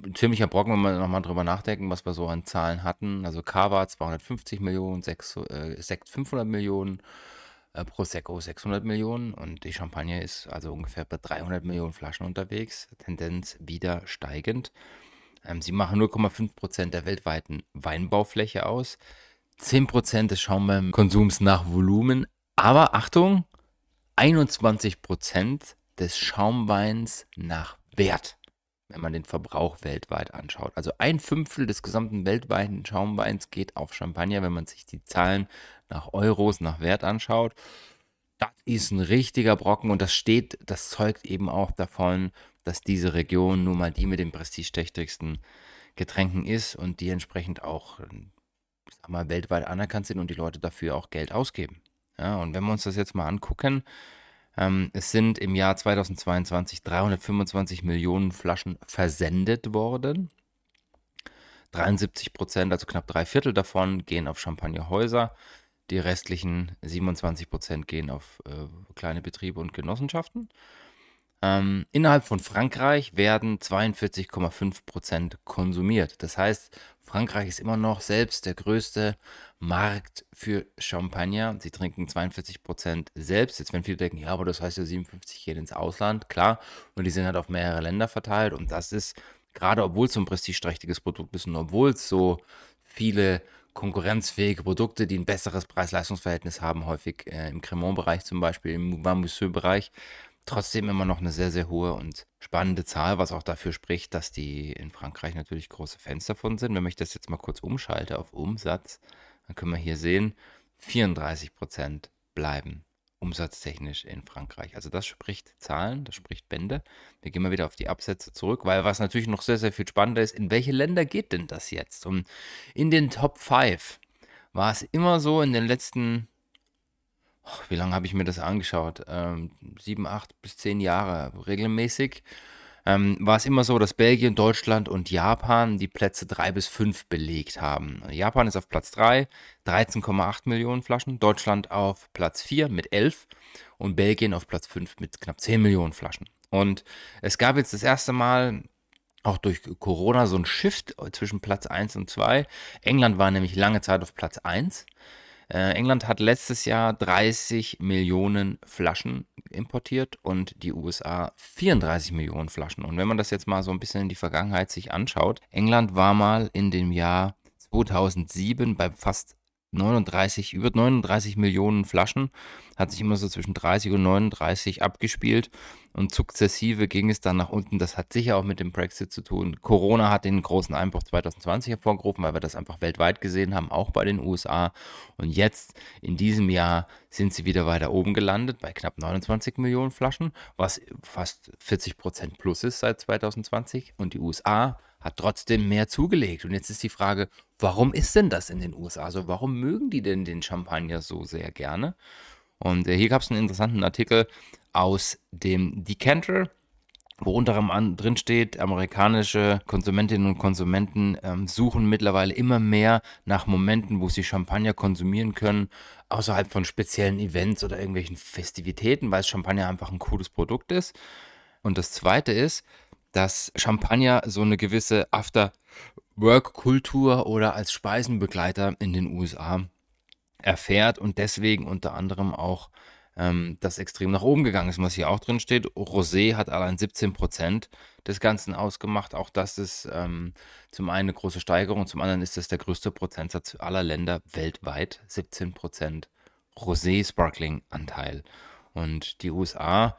ein ziemlicher Brocken, wenn wir nochmal drüber nachdenken, was wir so an Zahlen hatten. Also Cava 250 Millionen, Sekt, äh, Sekt 500 Millionen, äh, Prosecco 600 Millionen und die Champagner ist also ungefähr bei 300 Millionen Flaschen unterwegs, Tendenz wieder steigend. Ähm, sie machen 0,5 Prozent der weltweiten Weinbaufläche aus, 10 Prozent des Schaumweinkonsums nach Volumen, aber Achtung, 21 Prozent des Schaumweins nach Wert, wenn man den Verbrauch weltweit anschaut. Also ein Fünftel des gesamten weltweiten Schaumweins geht auf Champagner, wenn man sich die Zahlen nach Euros, nach Wert anschaut. Das ist ein richtiger Brocken und das steht, das zeugt eben auch davon, dass diese Region nun mal die mit den prestigeträchtigsten Getränken ist und die entsprechend auch sag mal, weltweit anerkannt sind und die Leute dafür auch Geld ausgeben. Ja, und wenn wir uns das jetzt mal angucken, ähm, es sind im Jahr 2022 325 Millionen Flaschen versendet worden. 73 Prozent, also knapp drei Viertel davon, gehen auf Champagnerhäuser. Die restlichen 27 Prozent gehen auf äh, kleine Betriebe und Genossenschaften. Ähm, innerhalb von Frankreich werden 42,5 Prozent konsumiert. Das heißt, Frankreich ist immer noch selbst der größte Markt für Champagner. Sie trinken 42 Prozent selbst. Jetzt werden viele denken, ja, aber das heißt ja 57 gehen ins Ausland. Klar, und die sind halt auf mehrere Länder verteilt. Und das ist, gerade obwohl es so ein prestigeträchtiges Produkt ist und obwohl es so viele konkurrenzfähige Produkte, die ein besseres Preis-Leistungs-Verhältnis haben, häufig äh, im Cremant-Bereich zum Beispiel, im Vin bereich trotzdem immer noch eine sehr, sehr hohe und spannende Zahl, was auch dafür spricht, dass die in Frankreich natürlich große Fans davon sind. Wenn ich das jetzt mal kurz umschalte auf Umsatz, dann können wir hier sehen, 34 Prozent bleiben umsatztechnisch in Frankreich. Also das spricht Zahlen, das spricht Bände. Wir gehen mal wieder auf die Absätze zurück, weil was natürlich noch sehr, sehr viel spannender ist, in welche Länder geht denn das jetzt? Und in den Top 5 war es immer so in den letzten wie lange habe ich mir das angeschaut? Ähm, sieben, acht bis zehn Jahre regelmäßig. Ähm, war es immer so, dass Belgien, Deutschland und Japan die Plätze drei bis fünf belegt haben. Japan ist auf Platz 3, 13,8 Millionen Flaschen, Deutschland auf Platz 4 mit 11 und Belgien auf Platz 5 mit knapp 10 Millionen Flaschen. Und es gab jetzt das erste Mal auch durch Corona so ein Shift zwischen Platz 1 und 2. England war nämlich lange Zeit auf Platz 1. Äh, England hat letztes Jahr 30 Millionen Flaschen importiert und die USA 34 Millionen Flaschen. Und wenn man das jetzt mal so ein bisschen in die Vergangenheit sich anschaut, England war mal in dem Jahr 2007 bei fast 39, über 39 Millionen Flaschen, hat sich immer so zwischen 30 und 39 abgespielt und sukzessive ging es dann nach unten. Das hat sicher auch mit dem Brexit zu tun. Corona hat den großen Einbruch 2020 hervorgerufen, weil wir das einfach weltweit gesehen haben, auch bei den USA. Und jetzt in diesem Jahr sind sie wieder weiter oben gelandet bei knapp 29 Millionen Flaschen, was fast 40 Prozent plus ist seit 2020. Und die USA hat trotzdem mehr zugelegt. Und jetzt ist die Frage, warum ist denn das in den USA? Also warum mögen die denn den Champagner so sehr gerne? Und äh, hier gab es einen interessanten Artikel aus dem Decanter, wo unter anderem drin steht, amerikanische Konsumentinnen und Konsumenten ähm, suchen mittlerweile immer mehr nach Momenten, wo sie Champagner konsumieren können, außerhalb von speziellen Events oder irgendwelchen Festivitäten, weil Champagner einfach ein cooles Produkt ist. Und das Zweite ist, dass Champagner so eine gewisse After-Work-Kultur oder als Speisenbegleiter in den USA erfährt und deswegen unter anderem auch ähm, das extrem nach oben gegangen ist. Was hier auch drin steht, Rosé hat allein 17 Prozent des Ganzen ausgemacht. Auch das ist ähm, zum einen eine große Steigerung, zum anderen ist das der größte Prozentsatz aller Länder weltweit. 17 Prozent Rosé-Sparkling-Anteil. Und die USA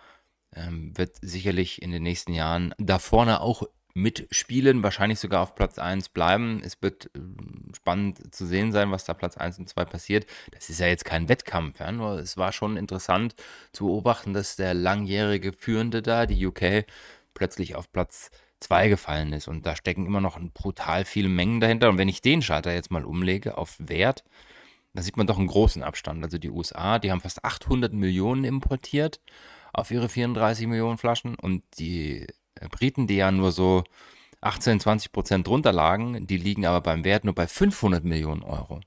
ähm, wird sicherlich in den nächsten Jahren da vorne auch mitspielen, wahrscheinlich sogar auf Platz 1 bleiben. Es wird äh, spannend zu sehen sein, was da Platz 1 und 2 passiert. Das ist ja jetzt kein Wettkampf, ja, nur es war schon interessant zu beobachten, dass der langjährige Führende da, die UK, plötzlich auf Platz 2 gefallen ist. Und da stecken immer noch brutal viele Mengen dahinter. Und wenn ich den Schalter jetzt mal umlege auf Wert, da sieht man doch einen großen Abstand. Also die USA, die haben fast 800 Millionen importiert auf ihre 34 Millionen Flaschen und die äh, Briten, die ja nur so 18, 20 Prozent drunter lagen, die liegen aber beim Wert nur bei 500 Millionen Euro.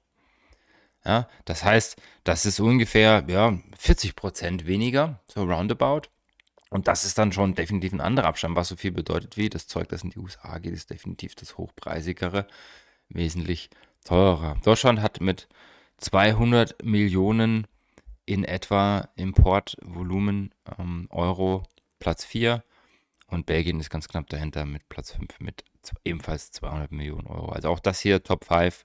Ja, das heißt, das ist ungefähr ja, 40 Prozent weniger, so roundabout. Und das ist dann schon definitiv ein anderer Abstand, was so viel bedeutet wie das Zeug, das in die USA geht, ist definitiv das hochpreisigere, wesentlich teurer. Deutschland hat mit 200 Millionen in etwa Importvolumen ähm, Euro Platz 4 und Belgien ist ganz knapp dahinter mit Platz 5 mit ebenfalls 200 Millionen Euro. Also auch das hier Top 5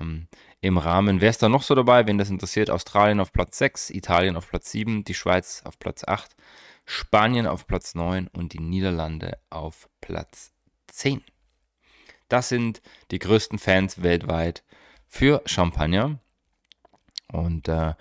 ähm, im Rahmen. Wer ist da noch so dabei, wenn das interessiert? Australien auf Platz 6, Italien auf Platz 7, die Schweiz auf Platz 8, Spanien auf Platz 9 und die Niederlande auf Platz 10. Das sind die größten Fans weltweit für Champagner. Und äh,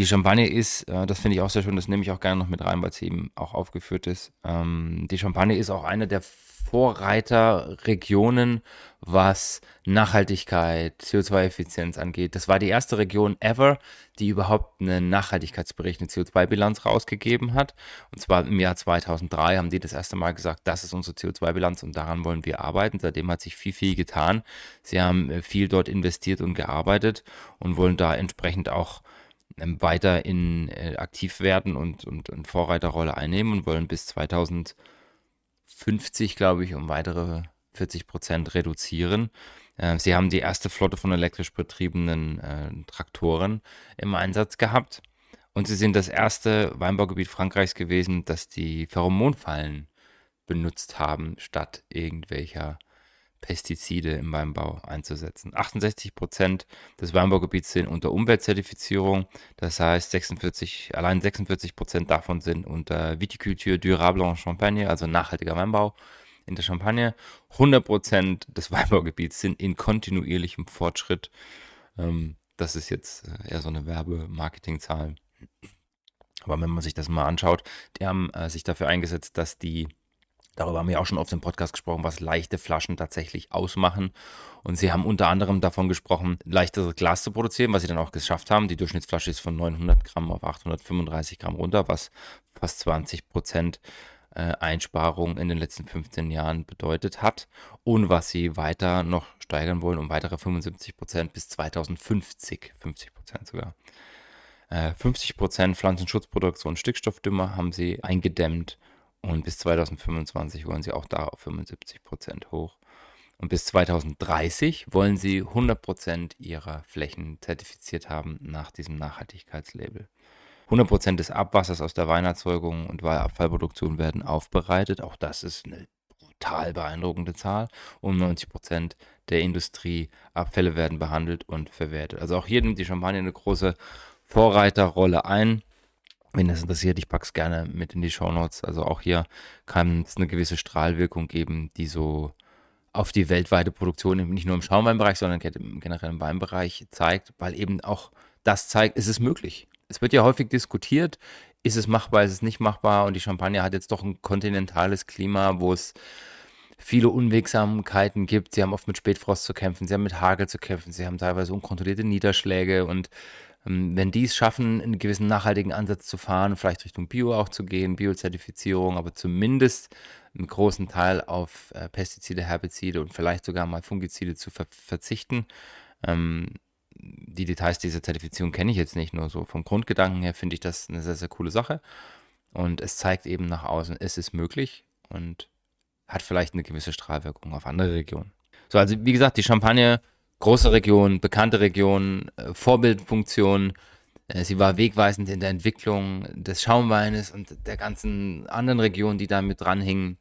die Champagne ist, äh, das finde ich auch sehr schön, das nehme ich auch gerne noch mit rein, weil es eben auch aufgeführt ist. Ähm, die Champagne ist auch eine der Vorreiterregionen, was Nachhaltigkeit, CO2-Effizienz angeht. Das war die erste Region ever, die überhaupt einen Nachhaltigkeitsbericht, eine CO2-Bilanz rausgegeben hat. Und zwar im Jahr 2003 haben die das erste Mal gesagt, das ist unsere CO2-Bilanz und daran wollen wir arbeiten. Seitdem hat sich viel, viel getan. Sie haben äh, viel dort investiert und gearbeitet und wollen da entsprechend auch weiter in äh, aktiv werden und, und, und Vorreiterrolle einnehmen und wollen bis 2050, glaube ich, um weitere 40 Prozent reduzieren. Äh, sie haben die erste Flotte von elektrisch betriebenen äh, Traktoren im Einsatz gehabt. Und sie sind das erste Weinbaugebiet Frankreichs gewesen, das die Pheromonfallen benutzt haben, statt irgendwelcher Pestizide im Weinbau einzusetzen. 68 Prozent des Weinbaugebiets sind unter Umweltzertifizierung, das heißt 46, allein 46 Prozent davon sind unter Viticulture durable en Champagne, also nachhaltiger Weinbau in der Champagne. 100 Prozent des Weinbaugebiets sind in kontinuierlichem Fortschritt. Ähm, das ist jetzt äh, eher so eine Werbemarketingzahl. Aber wenn man sich das mal anschaut, die haben äh, sich dafür eingesetzt, dass die Darüber haben wir auch schon auf dem Podcast gesprochen, was leichte Flaschen tatsächlich ausmachen. Und sie haben unter anderem davon gesprochen, leichteres Glas zu produzieren, was sie dann auch geschafft haben. Die Durchschnittsflasche ist von 900 Gramm auf 835 Gramm runter, was fast 20 Prozent äh, Einsparung in den letzten 15 Jahren bedeutet hat. Und was sie weiter noch steigern wollen, um weitere 75 Prozent bis 2050, 50 Prozent sogar. 50 äh, Prozent Pflanzenschutzproduktion Stickstoffdümmer haben sie eingedämmt und bis 2025 wollen sie auch da auf 75 Prozent hoch. Und bis 2030 wollen sie 100 Prozent ihrer Flächen zertifiziert haben nach diesem Nachhaltigkeitslabel. 100 Prozent des Abwassers aus der Weinerzeugung und Abfallproduktion werden aufbereitet. Auch das ist eine brutal beeindruckende Zahl. Und 90 Prozent der Industrieabfälle werden behandelt und verwertet. Also auch hier nimmt die Champagne eine große Vorreiterrolle ein. Wenn das interessiert, ich packe es gerne mit in die Show Notes. Also auch hier kann es eine gewisse Strahlwirkung geben, die so auf die weltweite Produktion nicht nur im Schaumweinbereich, sondern generell im Weinbereich zeigt, weil eben auch das zeigt, ist es möglich. Es wird ja häufig diskutiert, ist es machbar, ist es nicht machbar und die Champagne hat jetzt doch ein kontinentales Klima, wo es viele Unwegsamkeiten gibt. Sie haben oft mit Spätfrost zu kämpfen, sie haben mit Hagel zu kämpfen, sie haben teilweise unkontrollierte Niederschläge und wenn die es schaffen, einen gewissen nachhaltigen Ansatz zu fahren, vielleicht Richtung Bio auch zu gehen, Biozertifizierung, aber zumindest einen großen Teil auf äh, Pestizide, Herbizide und vielleicht sogar mal Fungizide zu ver verzichten. Ähm, die Details dieser Zertifizierung kenne ich jetzt nicht, nur so vom Grundgedanken her finde ich das eine sehr, sehr coole Sache. Und es zeigt eben nach außen, es ist möglich und hat vielleicht eine gewisse Strahlwirkung auf andere Regionen. So, also wie gesagt, die Champagne große Region, bekannte Region, äh, Vorbildfunktion, Äh, sie war wegweisend in der Entwicklung des Schaumweines und der ganzen anderen Regionen, die da mit dranhingen.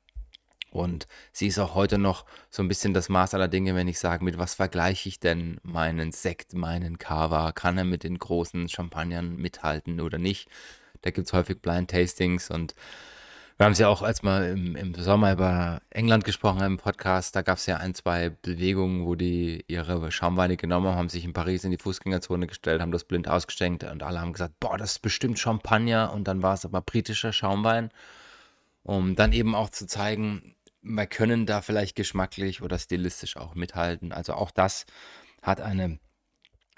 Und sie ist auch heute noch so ein bisschen das Maß aller Dinge, wenn ich sage, mit was vergleiche ich denn meinen Sekt, meinen Cava? Kann er mit den großen Champagnern mithalten oder nicht? Da gibt es häufig Blind Tastings und wir haben es ja auch, als wir im, im Sommer über England gesprochen haben im Podcast, da gab es ja ein, zwei Bewegungen, wo die ihre Schaumweine genommen haben, haben sich in Paris in die Fußgängerzone gestellt, haben das blind ausgeschenkt und alle haben gesagt, boah, das ist bestimmt Champagner und dann war es aber britischer Schaumwein, um dann eben auch zu zeigen, wir können da vielleicht geschmacklich oder stilistisch auch mithalten. Also auch das hat eine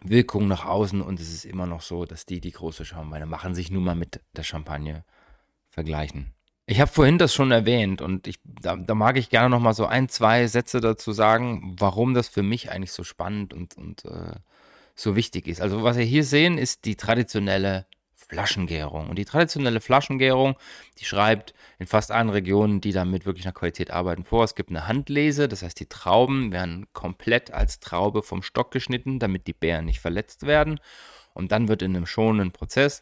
Wirkung nach außen und es ist immer noch so, dass die, die große Schaumweine machen, sich nun mal mit der Champagne vergleichen. Ich habe vorhin das schon erwähnt und ich, da, da, mag ich gerne noch mal so ein, zwei Sätze dazu sagen, warum das für mich eigentlich so spannend und, und äh, so wichtig ist. Also was wir hier sehen, ist die traditionelle Flaschengärung. Und die traditionelle Flaschengärung, die schreibt in fast allen Regionen, die damit wirklich nach Qualität arbeiten, vor. Es gibt eine Handlese, das heißt, die Trauben werden komplett als Traube vom Stock geschnitten, damit die Beeren nicht verletzt werden. Und dann wird in einem schonenden Prozess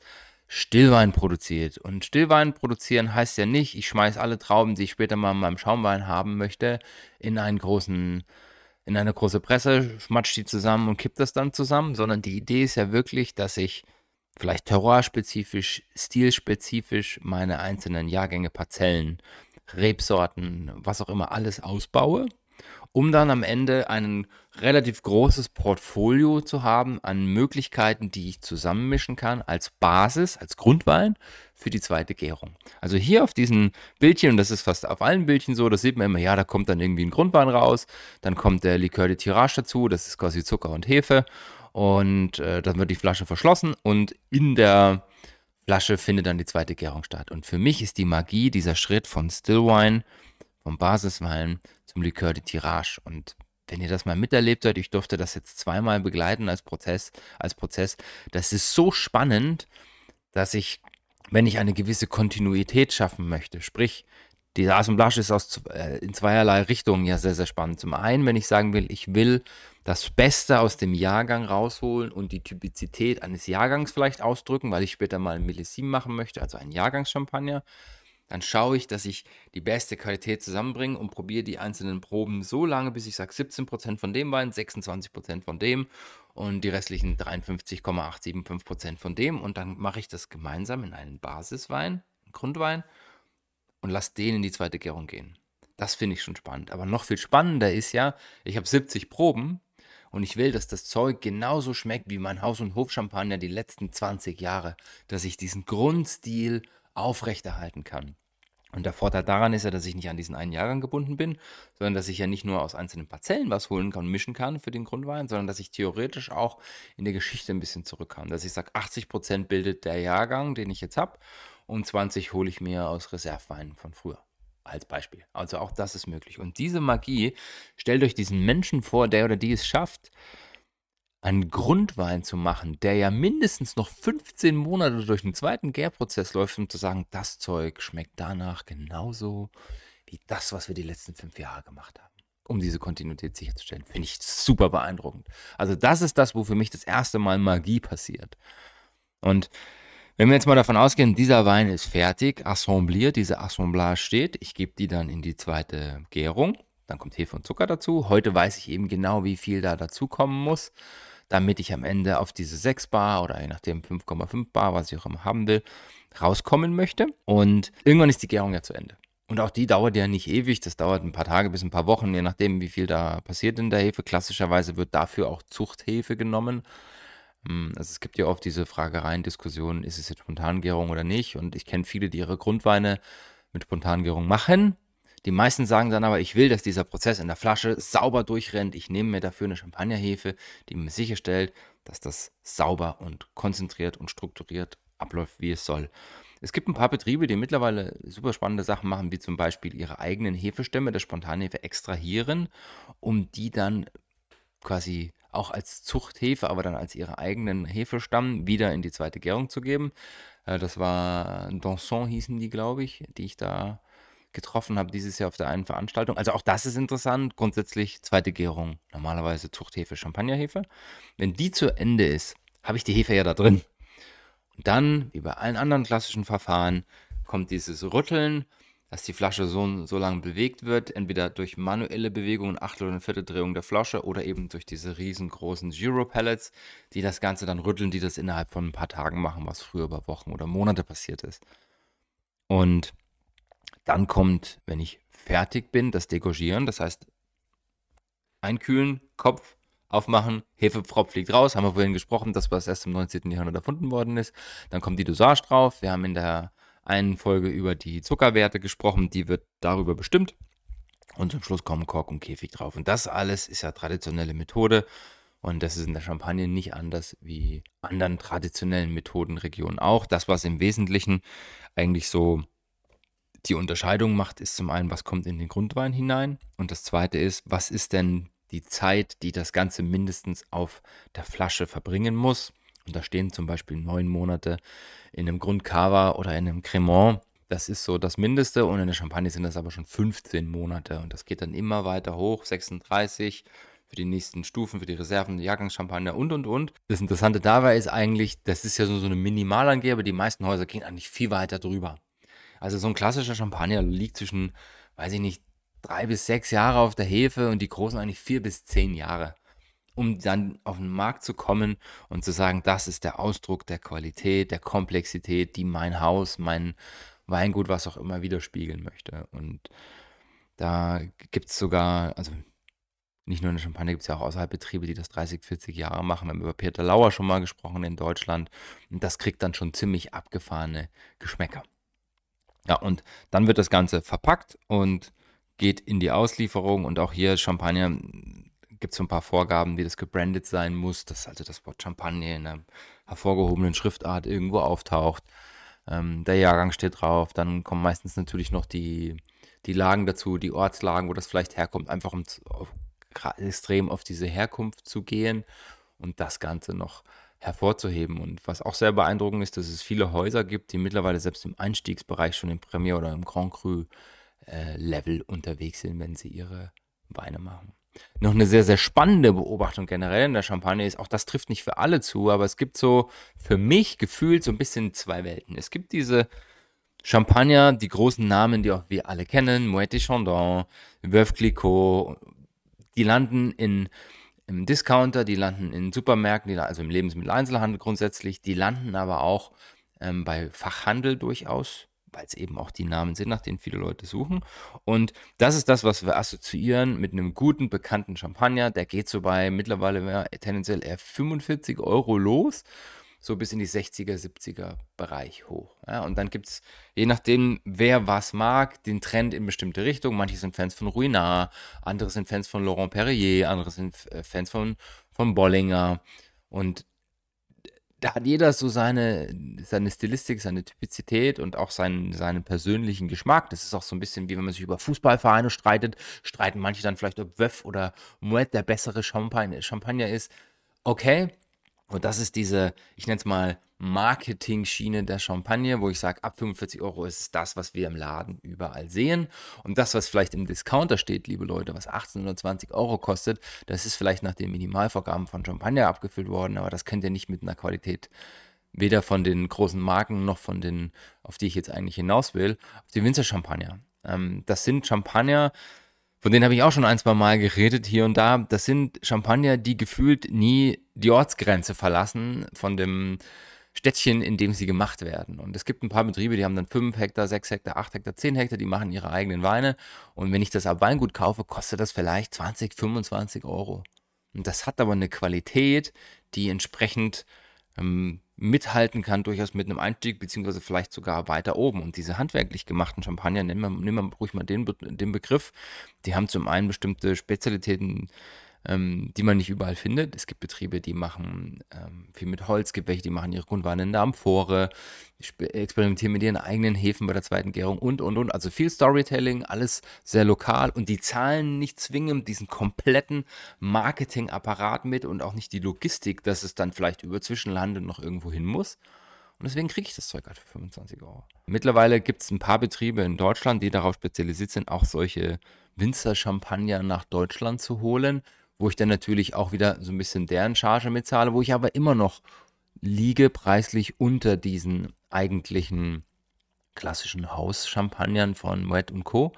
Stillwein produziert. Und Stillwein produzieren heißt ja nicht, ich schmeiße alle Trauben, die ich später mal in meinem Schaumwein haben möchte, in einen großen, in eine große Presse, schmatsch die zusammen und kipp das dann zusammen, sondern die Idee ist ja wirklich, dass ich vielleicht terroirspezifisch, stilspezifisch meine einzelnen Jahrgänge, Parzellen, Rebsorten, was auch immer alles ausbaue um dann am Ende ein relativ großes Portfolio zu haben an Möglichkeiten, die ich zusammenmischen kann als Basis, als Grundwein für die zweite Gärung. Also hier auf diesen Bildchen, und das ist fast auf allen Bildchen so, das sieht man immer, ja, da kommt dann irgendwie ein Grundwein raus, dann kommt der Likör de Tirage dazu, das ist quasi Zucker und Hefe und äh, dann wird die Flasche verschlossen und in der Flasche findet dann die zweite Gärung statt. Und für mich ist die Magie dieser Schritt von Stillwine, vom Basiswein zum Likör de Tirage. Und wenn ihr das mal miterlebt habt, ich durfte das jetzt zweimal begleiten als Prozess, als Prozess, das ist so spannend, dass ich, wenn ich eine gewisse Kontinuität schaffen möchte, sprich, die Assemblage ist aus, äh, in zweierlei Richtungen ja sehr, sehr spannend. Zum einen, wenn ich sagen will, ich will das Beste aus dem Jahrgang rausholen und die Typizität eines Jahrgangs vielleicht ausdrücken, weil ich später mal ein Millissim machen möchte, also einen Jahrgangschampagner dann schaue ich, dass ich die beste Qualität zusammenbringe und probiere die einzelnen Proben so lange, bis ich sage 17% von dem Wein, 26% von dem und die restlichen 53,875% von dem. Und dann mache ich das gemeinsam in einen Basiswein, einen Grundwein und lasse den in die zweite Gärung gehen. Das finde ich schon spannend. Aber noch viel spannender ist ja, ich habe 70 Proben und ich will, dass das Zeug genauso schmeckt wie mein Haus- und Hofchampagner die letzten 20 Jahre, dass ich diesen Grundstil aufrechterhalten kann. Und der Vorteil daran ist ja, dass ich nicht an diesen einen Jahrgang gebunden bin, sondern dass ich ja nicht nur aus einzelnen Parzellen was holen kann und mischen kann für den Grundwein, sondern dass ich theoretisch auch in der Geschichte ein bisschen zurück kann. Dass ich sage, 80% bildet der Jahrgang, den ich jetzt habe, und 20 hole ich mir aus Reserveweinen von früher. Als Beispiel. Also auch das ist möglich. Und diese Magie, stellt euch diesen Menschen vor, der oder die es schafft, einen Grundwein zu machen, der ja mindestens noch 15 Monate durch den zweiten Gärprozess läuft, um zu sagen, das Zeug schmeckt danach genauso wie das, was wir die letzten fünf Jahre gemacht haben, um diese Kontinuität sicherzustellen. Finde ich super beeindruckend. Also das ist das, wo für mich das erste Mal Magie passiert. Und wenn wir jetzt mal davon ausgehen, dieser Wein ist fertig, assembliert, diese Assemblage steht, ich gebe die dann in die zweite Gärung, dann kommt Hefe und Zucker dazu. Heute weiß ich eben genau, wie viel da dazukommen muss damit ich am Ende auf diese 6 Bar oder je nachdem 5,5 Bar, was ich auch immer haben will, rauskommen möchte. Und irgendwann ist die Gärung ja zu Ende. Und auch die dauert ja nicht ewig, das dauert ein paar Tage bis ein paar Wochen, je nachdem, wie viel da passiert in der Hefe. Klassischerweise wird dafür auch Zuchthefe genommen. Hm, also es gibt ja oft diese Fragereien, Diskussionen, ist es jetzt Spontangärung oder nicht? Und ich kenne viele, die ihre Grundweine mit Spontangärung machen. Die meisten sagen dann aber, ich will, dass dieser Prozess in der Flasche sauber durchrennt. Ich nehme mir dafür eine Champagnerhefe, die mir sicherstellt, dass das sauber und konzentriert und strukturiert abläuft, wie es soll. Es gibt ein paar Betriebe, die mittlerweile super spannende Sachen machen, wie zum Beispiel ihre eigenen Hefestämme der Spontanhefe extrahieren, um die dann quasi auch als Zuchthefe, aber dann als ihre eigenen Hefestamm wieder in die zweite Gärung zu geben. Äh, das war Danson hießen die, glaube ich, die ich da getroffen habe dieses Jahr auf der einen Veranstaltung. Also auch das ist interessant. Grundsätzlich zweite Gärung, normalerweise Zuchthefe, Champagnerhefe. Wenn die zu Ende ist, habe ich die Hefe ja da drin. dann, wie bei allen anderen klassischen Verfahren, kommt dieses Rütteln, dass die Flasche so, so lange bewegt wird, entweder durch manuelle Bewegungen, Achtel- oder Vierteldrehung der Flasche oder eben durch diese riesengroßen Gyro-Pellets, die das Ganze dann rütteln, die das innerhalb von ein paar Tagen machen, was früher über Wochen oder Monate passiert ist. Und dann kommt, wenn ich fertig bin, das Degorgieren, das heißt einkühlen, Kopf aufmachen, Hefepfropf fliegt raus, haben wir vorhin gesprochen, das was erst im 19. Jahrhundert erfunden worden ist. Dann kommt die Dosage drauf. Wir haben in der einen Folge über die Zuckerwerte gesprochen, die wird darüber bestimmt. Und zum Schluss kommen Kork und Käfig drauf. Und das alles ist ja traditionelle Methode. Und das ist in der Champagne nicht anders wie anderen traditionellen Methodenregionen auch. Das, was im Wesentlichen eigentlich so die Unterscheidung macht, ist zum einen, was kommt in den Grundwein hinein. Und das zweite ist, was ist denn die Zeit, die das Ganze mindestens auf der Flasche verbringen muss. Und da stehen zum Beispiel neun Monate in einem Grundcava oder in einem Cremant. Das ist so das Mindeste und in der Champagne sind das aber schon 15 Monate und das geht dann immer weiter hoch, 36 für die nächsten Stufen, für die Reserven, Jahrgangschampagner und und und. Das Interessante dabei ist eigentlich, das ist ja so, so eine Minimalangabe, die meisten Häuser gehen eigentlich viel weiter drüber. Also so ein klassischer Champagner liegt zwischen, weiß ich nicht, drei bis sechs Jahre auf der Hefe und die großen eigentlich vier bis zehn Jahre um dann auf den Markt zu kommen und zu sagen, das ist der Ausdruck der Qualität, der Komplexität, die mein Haus, mein Weingut, was auch immer widerspiegeln möchte. Und da gibt es sogar, also nicht nur in der Champagne, gibt es ja auch außerhalb Betriebe, die das 30, 40 Jahre machen. Wir haben über Peter Lauer schon mal gesprochen in Deutschland. Und das kriegt dann schon ziemlich abgefahrene Geschmäcker. Ja, und dann wird das Ganze verpackt und geht in die Auslieferung. Und auch hier Champagner gibt es so ein paar Vorgaben, wie das gebrandet sein muss, dass also das Wort Champagner in einer hervorgehobenen Schriftart irgendwo auftaucht. Ähm, der Jahrgang steht drauf. Dann kommen meistens natürlich noch die, die Lagen dazu, die Ortslagen, wo das vielleicht herkommt, einfach um auf, extrem auf diese Herkunft zu gehen und das Ganze noch hervorzuheben. Und was auch sehr beeindruckend ist, dass es viele Häuser gibt, die mittlerweile selbst im Einstiegsbereich schon im Premier oder im Grand Cru äh, Level unterwegs sind, wenn sie ihre Weine machen noch eine sehr, sehr spannende Beobachtung generell in der Champagne ist, auch das trifft nicht für alle zu, aber es gibt so für mich gefühlt so ein bisschen zwei Welten. Es gibt diese Champagner, die großen Namen, die auch wir alle kennen, Moët Chandon, Veuve Clicquot, die landen in im Discounter, die landen in Supermärkten, die, also im Lebensmitteleinzelhandel grundsätzlich, die landen aber auch ähm, bei Fachhandel durchaus weil es eben auch die Namen sind, nach denen viele Leute suchen. Und das ist das, was wir assoziieren mit einem guten, bekannten Champagner. Der geht so bei mittlerweile tendenziell eher 45 Euro los, so bis in die 60er, 70er Bereich hoch. Ja, und dann gibt es, je nachdem, wer was mag, den Trend in bestimmte Richtungen. Manche sind Fans von Ruinart, andere sind Fans von Laurent Perrier, andere sind äh, Fans von, von Bollinger. Und da hat jeder so seine, seine Stilistik, seine Typizität und auch seinen, seinen persönlichen Geschmack. Das ist auch so ein bisschen wie wenn man sich über Fußballvereine streitet, streiten manche dann vielleicht, ob Wöff oder Moet der bessere Champagner, Champagner ist. Okay, und das ist diese, ich nenne es mal Marketing-Schiene der Champagne, wo ich sage, ab 45 Euro ist es das, was wir im Laden überall sehen. Und das, was vielleicht im Discounter steht, liebe Leute, was 18 oder 20 Euro kostet, das ist vielleicht nach den Minimalvorgaben von Champagner abgefüllt worden, aber das könnt ihr nicht mit einer Qualität weder von den großen Marken noch von den, auf die ich jetzt eigentlich hinaus will, auf die Winzer-Champagner. Ähm, das sind Champagner, von denen habe ich auch schon ein, zwei Mal geredet, hier und da. Das sind Champagner, die gefühlt nie die Ortsgrenze verlassen von dem Städtchen, in dem sie gemacht werden. Und es gibt ein paar Betriebe, die haben dann 5 Hektar, 6 Hektar, 8 Hektar, 10 Hektar, die machen ihre eigenen Weine. Und wenn ich das ab Weingut kaufe, kostet das vielleicht 20, 25 Euro. Und das hat aber eine Qualität, die entsprechend ähm, mithalten kann, durchaus mit einem Einstieg, beziehungsweise vielleicht sogar weiter oben. Und diese handwerklich gemachten Champagner, nehmen wir, nehmen wir ruhig mal den, den Begriff, die haben zum einen bestimmte Spezialitäten, ähm, die man nicht überall findet. Es gibt Betriebe, die machen ähm, viel mit Holz, gibt welche, die machen ihre Grundweine in der Amphore, experimentieren mit ihren eigenen Hefen bei der zweiten Gärung und, und, und. Also viel Storytelling, alles sehr lokal und die zahlen nicht zwingend diesen kompletten Marketingapparat mit und auch nicht die Logistik, dass es dann vielleicht über Zwischenlande noch irgendwo hin muss. Und deswegen kriege ich das Zeug halt für 25 Euro. Mittlerweile gibt es ein paar Betriebe in Deutschland, die darauf spezialisiert sind, auch solche Winzer-Champagner nach Deutschland zu holen wo ich dann natürlich auch wieder so ein bisschen deren Charge mitzahle, wo ich aber immer noch liege preislich unter diesen eigentlichen klassischen Hauschampagnern von Wet Co.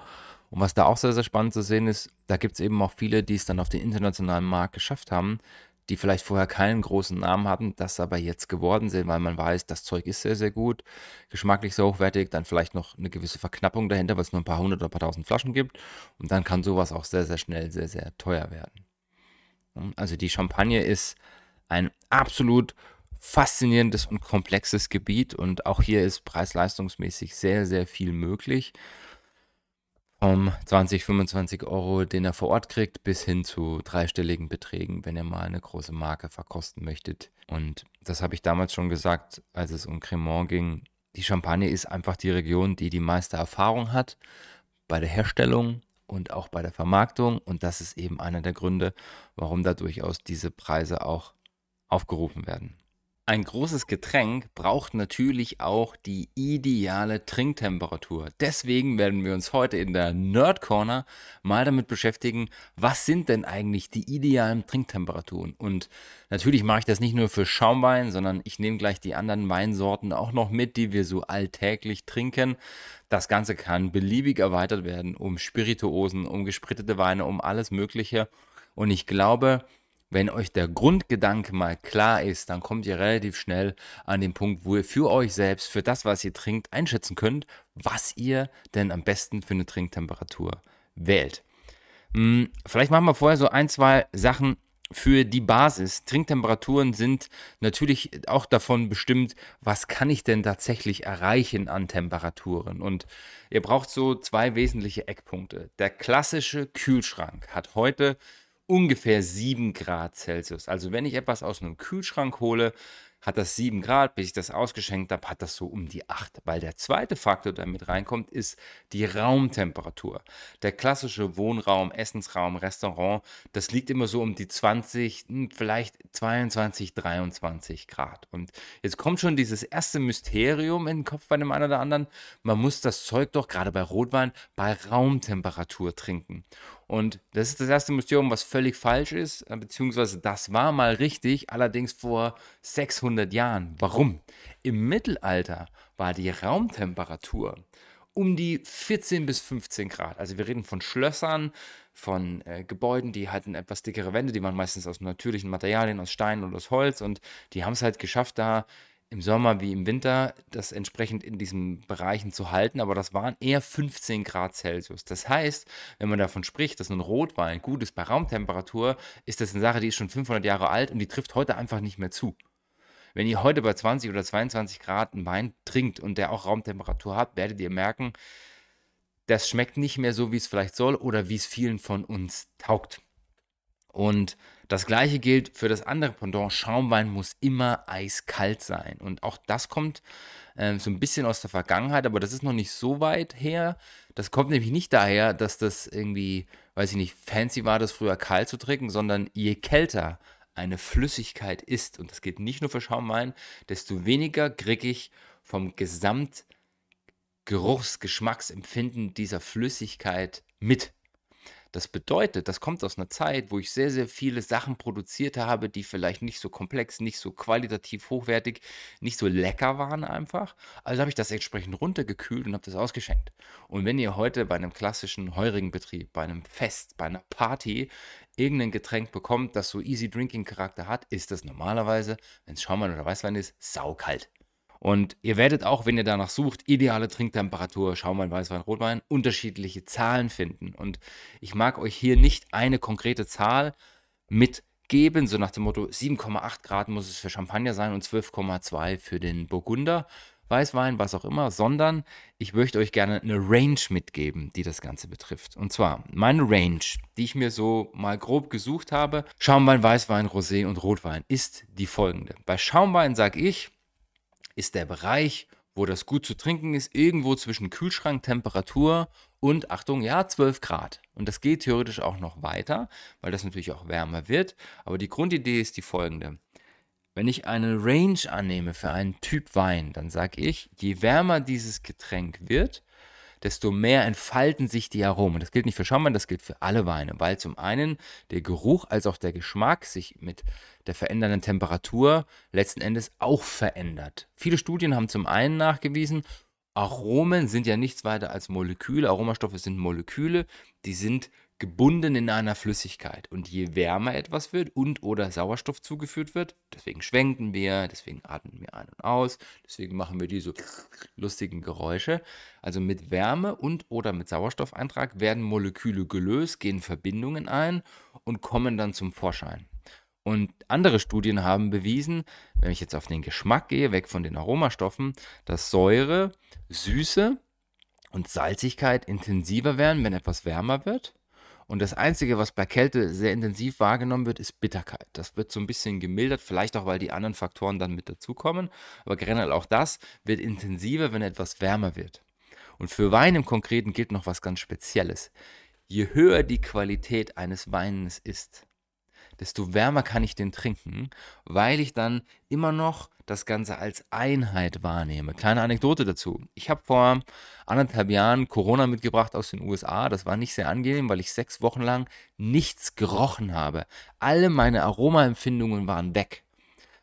Und was da auch sehr, sehr spannend zu sehen ist, da gibt es eben auch viele, die es dann auf den internationalen Markt geschafft haben, die vielleicht vorher keinen großen Namen hatten, das aber jetzt geworden sind, weil man weiß, das Zeug ist sehr, sehr gut, geschmacklich sehr hochwertig, dann vielleicht noch eine gewisse Verknappung dahinter, weil es nur ein paar hundert oder ein paar tausend Flaschen gibt. Und dann kann sowas auch sehr, sehr schnell sehr, sehr teuer werden. Also die Champagne ist ein absolut faszinierendes und komplexes Gebiet und auch hier ist preis-leistungsmäßig sehr, sehr viel möglich. Vom 20, 25 Euro, den er vor Ort kriegt, bis hin zu dreistelligen Beträgen, wenn ihr mal eine große Marke verkosten möchtet. Und das habe ich damals schon gesagt, als es um Cremant ging. Die Champagne ist einfach die Region, die die meiste Erfahrung hat bei der Herstellung und auch bei der Vermarktung. Und das ist eben einer der Gründe, warum da durchaus diese Preise auch aufgerufen werden. Ein großes Getränk braucht natürlich auch die ideale Trinktemperatur. Deswegen werden wir uns heute in der Nerd Corner mal damit beschäftigen, was sind denn eigentlich die idealen Trinktemperaturen? Und natürlich mache ich das nicht nur für Schaumwein, sondern ich nehme gleich die anderen Weinsorten auch noch mit, die wir so alltäglich trinken. Das Ganze kann beliebig erweitert werden um Spirituosen, um gesprittete Weine, um alles Mögliche. Und ich glaube, wenn euch der Grundgedanke mal klar ist, dann kommt ihr relativ schnell an den Punkt, wo ihr für euch selbst, für das, was ihr trinkt, einschätzen könnt, was ihr denn am besten für eine Trinktemperatur wählt. Hm, vielleicht machen wir vorher so ein, zwei Sachen für die Basis. Trinktemperaturen sind natürlich auch davon bestimmt, was kann ich denn tatsächlich erreichen an Temperaturen. Und ihr braucht so zwei wesentliche Eckpunkte. Der klassische Kühlschrank hat heute ungefähr 7 Grad Celsius. Also wenn ich etwas aus einem Kühlschrank hole, hat das 7 Grad, bis ich das ausgeschenkt habe, hat das so um die 8. Weil der zweite Faktor, der mit reinkommt, ist die Raumtemperatur. Der klassische Wohnraum, Essensraum, Restaurant, das liegt immer so um die 20, hm, vielleicht 22, 23 Grad. Und jetzt kommt schon dieses erste Mysterium in den Kopf bei dem einen oder anderen. Man muss das Zeug doch gerade bei Rotwein bei Raumtemperatur trinken. Und das ist das erste Mysterium, was völlig falsch ist, äh, beziehungsweise das war mal richtig, allerdings vor 600 Jahren. Warum? Im Mittelalter war die Raumtemperatur um die 14 bis 15 Grad. Also wir reden von Schlössern, von äh, Gebäuden, die hatten etwas dickere Wände, die waren meistens aus natürlichen Materialien, aus Stein und aus Holz und die haben es halt geschafft, da im Sommer wie im Winter das entsprechend in diesen Bereichen zu halten, aber das waren eher 15 Grad Celsius. Das heißt, wenn man davon spricht, dass ein Rotwein gut ist bei Raumtemperatur, ist das eine Sache, die ist schon 500 Jahre alt und die trifft heute einfach nicht mehr zu. Wenn ihr heute bei 20 oder 22 Grad einen Wein trinkt und der auch Raumtemperatur hat, werdet ihr merken, das schmeckt nicht mehr so, wie es vielleicht soll oder wie es vielen von uns taugt. Und das gleiche gilt für das andere Pendant. Schaumwein muss immer eiskalt sein. Und auch das kommt äh, so ein bisschen aus der Vergangenheit, aber das ist noch nicht so weit her. Das kommt nämlich nicht daher, dass das irgendwie, weiß ich nicht, fancy war, das früher kalt zu trinken, sondern je kälter eine Flüssigkeit ist, und das geht nicht nur für Schaumwein, desto weniger kriege ich vom Gesamtgeruchsgeschmacksempfinden dieser Flüssigkeit mit. Das bedeutet, das kommt aus einer Zeit, wo ich sehr, sehr viele Sachen produziert habe, die vielleicht nicht so komplex, nicht so qualitativ hochwertig, nicht so lecker waren einfach. Also habe ich das entsprechend runtergekühlt und habe das ausgeschenkt. Und wenn ihr heute bei einem klassischen heurigen Betrieb, bei einem Fest, bei einer Party irgendein Getränk bekommt, das so Easy Drinking Charakter hat, ist das normalerweise, wenn es Schaumwein oder Weißwein ist, saukalt. Und ihr werdet auch, wenn ihr danach sucht, ideale Trinktemperatur, Schaumwein, Weißwein, Rotwein, unterschiedliche Zahlen finden. Und ich mag euch hier nicht eine konkrete Zahl mitgeben, so nach dem Motto 7,8 Grad muss es für Champagner sein und 12,2 für den Burgunder. Weißwein, was auch immer, sondern ich möchte euch gerne eine Range mitgeben, die das Ganze betrifft. Und zwar meine Range, die ich mir so mal grob gesucht habe, Schaumwein, Weißwein, Rosé und Rotwein, ist die folgende. Bei Schaumwein sage ich, ist der Bereich, wo das gut zu trinken ist, irgendwo zwischen Kühlschranktemperatur und, Achtung, ja, 12 Grad. Und das geht theoretisch auch noch weiter, weil das natürlich auch wärmer wird. Aber die Grundidee ist die folgende. Wenn ich eine Range annehme für einen Typ Wein, dann sage ich, je wärmer dieses Getränk wird, desto mehr entfalten sich die Aromen. Das gilt nicht für Schaumwein, das gilt für alle Weine, weil zum einen der Geruch als auch der Geschmack sich mit der verändernden Temperatur letzten Endes auch verändert. Viele Studien haben zum einen nachgewiesen, Aromen sind ja nichts weiter als Moleküle. Aromastoffe sind Moleküle, die sind gebunden in einer Flüssigkeit. Und je wärmer etwas wird und oder Sauerstoff zugeführt wird, deswegen schwenken wir, deswegen atmen wir ein und aus, deswegen machen wir diese lustigen Geräusche. Also mit Wärme und oder mit Sauerstoffeintrag werden Moleküle gelöst, gehen Verbindungen ein und kommen dann zum Vorschein. Und andere Studien haben bewiesen, wenn ich jetzt auf den Geschmack gehe, weg von den Aromastoffen, dass Säure, Süße und Salzigkeit intensiver werden, wenn etwas wärmer wird und das Einzige, was bei Kälte sehr intensiv wahrgenommen wird, ist Bitterkeit. Das wird so ein bisschen gemildert, vielleicht auch, weil die anderen Faktoren dann mit dazukommen. Aber generell auch das wird intensiver, wenn etwas wärmer wird. Und für Wein im Konkreten gilt noch was ganz Spezielles. Je höher die Qualität eines Weines ist, desto wärmer kann ich den trinken, weil ich dann immer noch das Ganze als Einheit wahrnehme. Kleine Anekdote dazu. Ich habe vor anderthalb Jahren Corona mitgebracht aus den USA. Das war nicht sehr angenehm, weil ich sechs Wochen lang nichts gerochen habe. Alle meine Aromaempfindungen waren weg.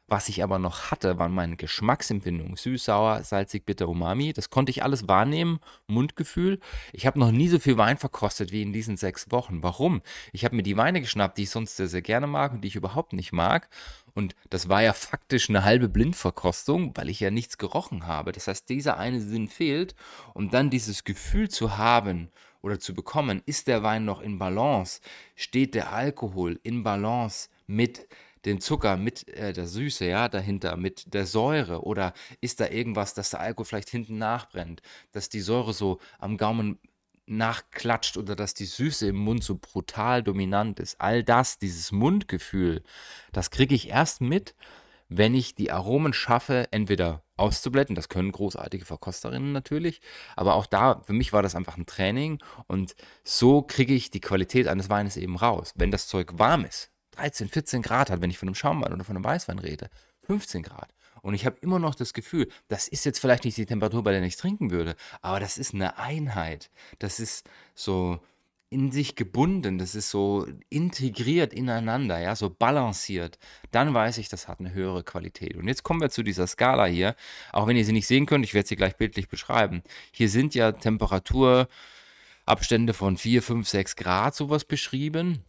Was ich aber noch hatte, waren meine Geschmacksempfindungen. Süß, sauer, salzig, bitter, umami. Das konnte ich alles wahrnehmen. Mundgefühl. Ich habe noch nie so viel Wein verkostet wie in diesen sechs Wochen. Warum? Ich habe mir die Weine geschnappt, die ich sonst sehr, sehr gerne mag und die ich überhaupt nicht mag. Und das war ja faktisch eine halbe Blindverkostung, weil ich ja nichts gerochen habe. Das heißt, dieser eine Sinn fehlt. Und dann dieses Gefühl zu haben oder zu bekommen, ist der Wein noch in Balance? Steht der Alkohol in Balance mit den Zucker mit äh, der Süße, ja, dahinter, mit der Säure? Oder ist da irgendwas, dass der Alkohol vielleicht hinten nachbrennt, dass die Säure so am Gaumen nachklatscht oder dass die Süße im Mund so brutal dominant ist? All das, dieses Mundgefühl, das kriege ich erst mit, wenn ich die Aromen schaffe, entweder auszublenden, das können großartige Verkosterinnen natürlich, aber auch da, für mich war das einfach ein Training und so kriege ich die Qualität eines Weines eben raus. Wenn das Zeug warm ist, 13, 14 Grad hat, wenn ich von einem Schaumwein oder von einem Weißwein rede. 15 Grad. Und ich habe immer noch das Gefühl, das ist jetzt vielleicht nicht die Temperatur, bei der ich trinken würde, aber das ist eine Einheit. Das ist so in sich gebunden, das ist so integriert ineinander, ja, so balanciert, dann weiß ich, das hat eine höhere Qualität. Und jetzt kommen wir zu dieser Skala hier, auch wenn ihr sie nicht sehen könnt, ich werde sie gleich bildlich beschreiben. Hier sind ja Temperaturabstände von 4, 5, 6 Grad sowas beschrieben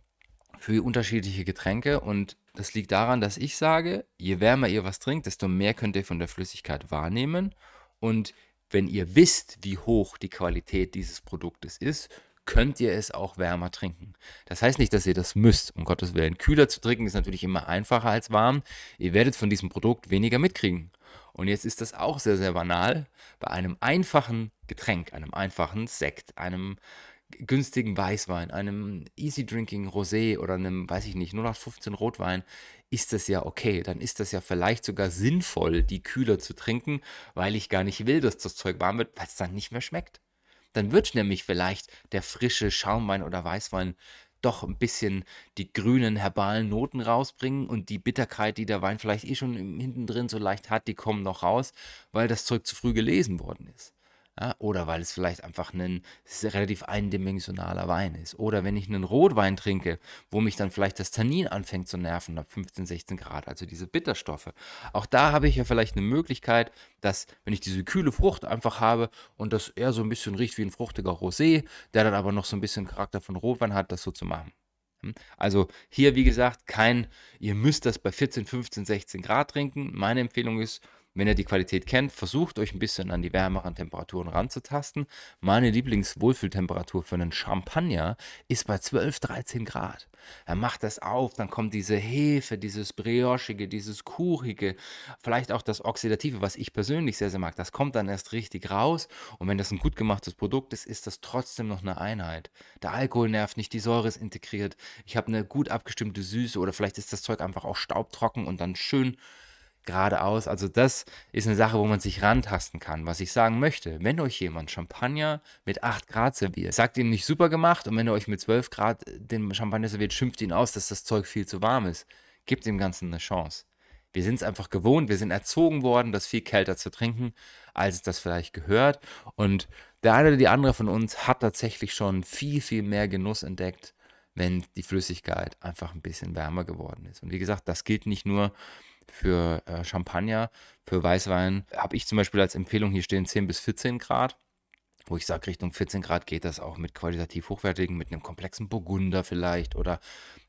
für unterschiedliche Getränke und das liegt daran, dass ich sage, je wärmer ihr was trinkt, desto mehr könnt ihr von der Flüssigkeit wahrnehmen und wenn ihr wisst, wie hoch die Qualität dieses Produktes ist, könnt ihr es auch wärmer trinken. Das heißt nicht, dass ihr das müsst, um Gottes Willen. Kühler zu trinken ist natürlich immer einfacher als warm. Ihr werdet von diesem Produkt weniger mitkriegen. Und jetzt ist das auch sehr, sehr banal. Bei einem einfachen Getränk, einem einfachen Sekt, einem günstigen Weißwein, einem Easy Drinking Rosé oder einem, weiß ich nicht, 0815 Rotwein, ist das ja okay. Dann ist das ja vielleicht sogar sinnvoll, die kühler zu trinken, weil ich gar nicht will, dass das Zeug warm wird, weil es dann nicht mehr schmeckt. Dann wird nämlich vielleicht der frische Schaumwein oder Weißwein doch ein bisschen die grünen herbalen Noten rausbringen und die Bitterkeit, die der Wein vielleicht eh schon hinten drin so leicht hat, die kommen noch raus, weil das Zeug zu früh gelesen worden ist. Ja, oder weil es vielleicht einfach ein relativ eindimensionaler Wein ist. Oder wenn ich einen Rotwein trinke, wo mich dann vielleicht das Tannin anfängt zu nerven ab 15, 16 Grad, also diese Bitterstoffe. Auch da habe ich ja vielleicht eine Möglichkeit, dass, wenn ich diese kühle Frucht einfach habe und das eher so ein bisschen riecht wie ein fruchtiger Rosé, der dann aber noch so ein bisschen Charakter von Rotwein hat, das so zu machen. Hm? Also hier, wie gesagt, kein, ihr müsst das bei 14, 15, 16 Grad trinken. Meine Empfehlung ist, wenn ihr die Qualität kennt, versucht euch ein bisschen an die wärmeren Temperaturen ranzutasten. Meine Lieblingswohlfühltemperatur für einen Champagner ist bei 12, 13 Grad. Er macht das auf, dann kommt diese Hefe, dieses Briochige, dieses Kuchige, vielleicht auch das Oxidative, was ich persönlich sehr, sehr mag. Das kommt dann erst richtig raus. Und wenn das ein gut gemachtes Produkt ist, ist das trotzdem noch eine Einheit. Der Alkohol nervt nicht, die Säure ist integriert. Ich habe eine gut abgestimmte Süße oder vielleicht ist das Zeug einfach auch staubtrocken und dann schön geradeaus. Also das ist eine Sache, wo man sich rantasten kann. Was ich sagen möchte, wenn euch jemand Champagner mit 8 Grad serviert, sagt ihm nicht super gemacht und wenn er euch mit 12 Grad den Champagner serviert, schimpft ihn aus, dass das Zeug viel zu warm ist. Gibt dem Ganzen eine Chance. Wir sind es einfach gewohnt, wir sind erzogen worden, das viel kälter zu trinken, als es das vielleicht gehört. Und der eine oder die andere von uns hat tatsächlich schon viel, viel mehr Genuss entdeckt, wenn die Flüssigkeit einfach ein bisschen wärmer geworden ist. Und wie gesagt, das gilt nicht nur für äh, Champagner, für Weißwein habe ich zum Beispiel als Empfehlung hier stehen 10 bis 14 Grad wo ich sage, Richtung 14 Grad geht das auch mit qualitativ hochwertigen, mit einem komplexen Burgunder vielleicht oder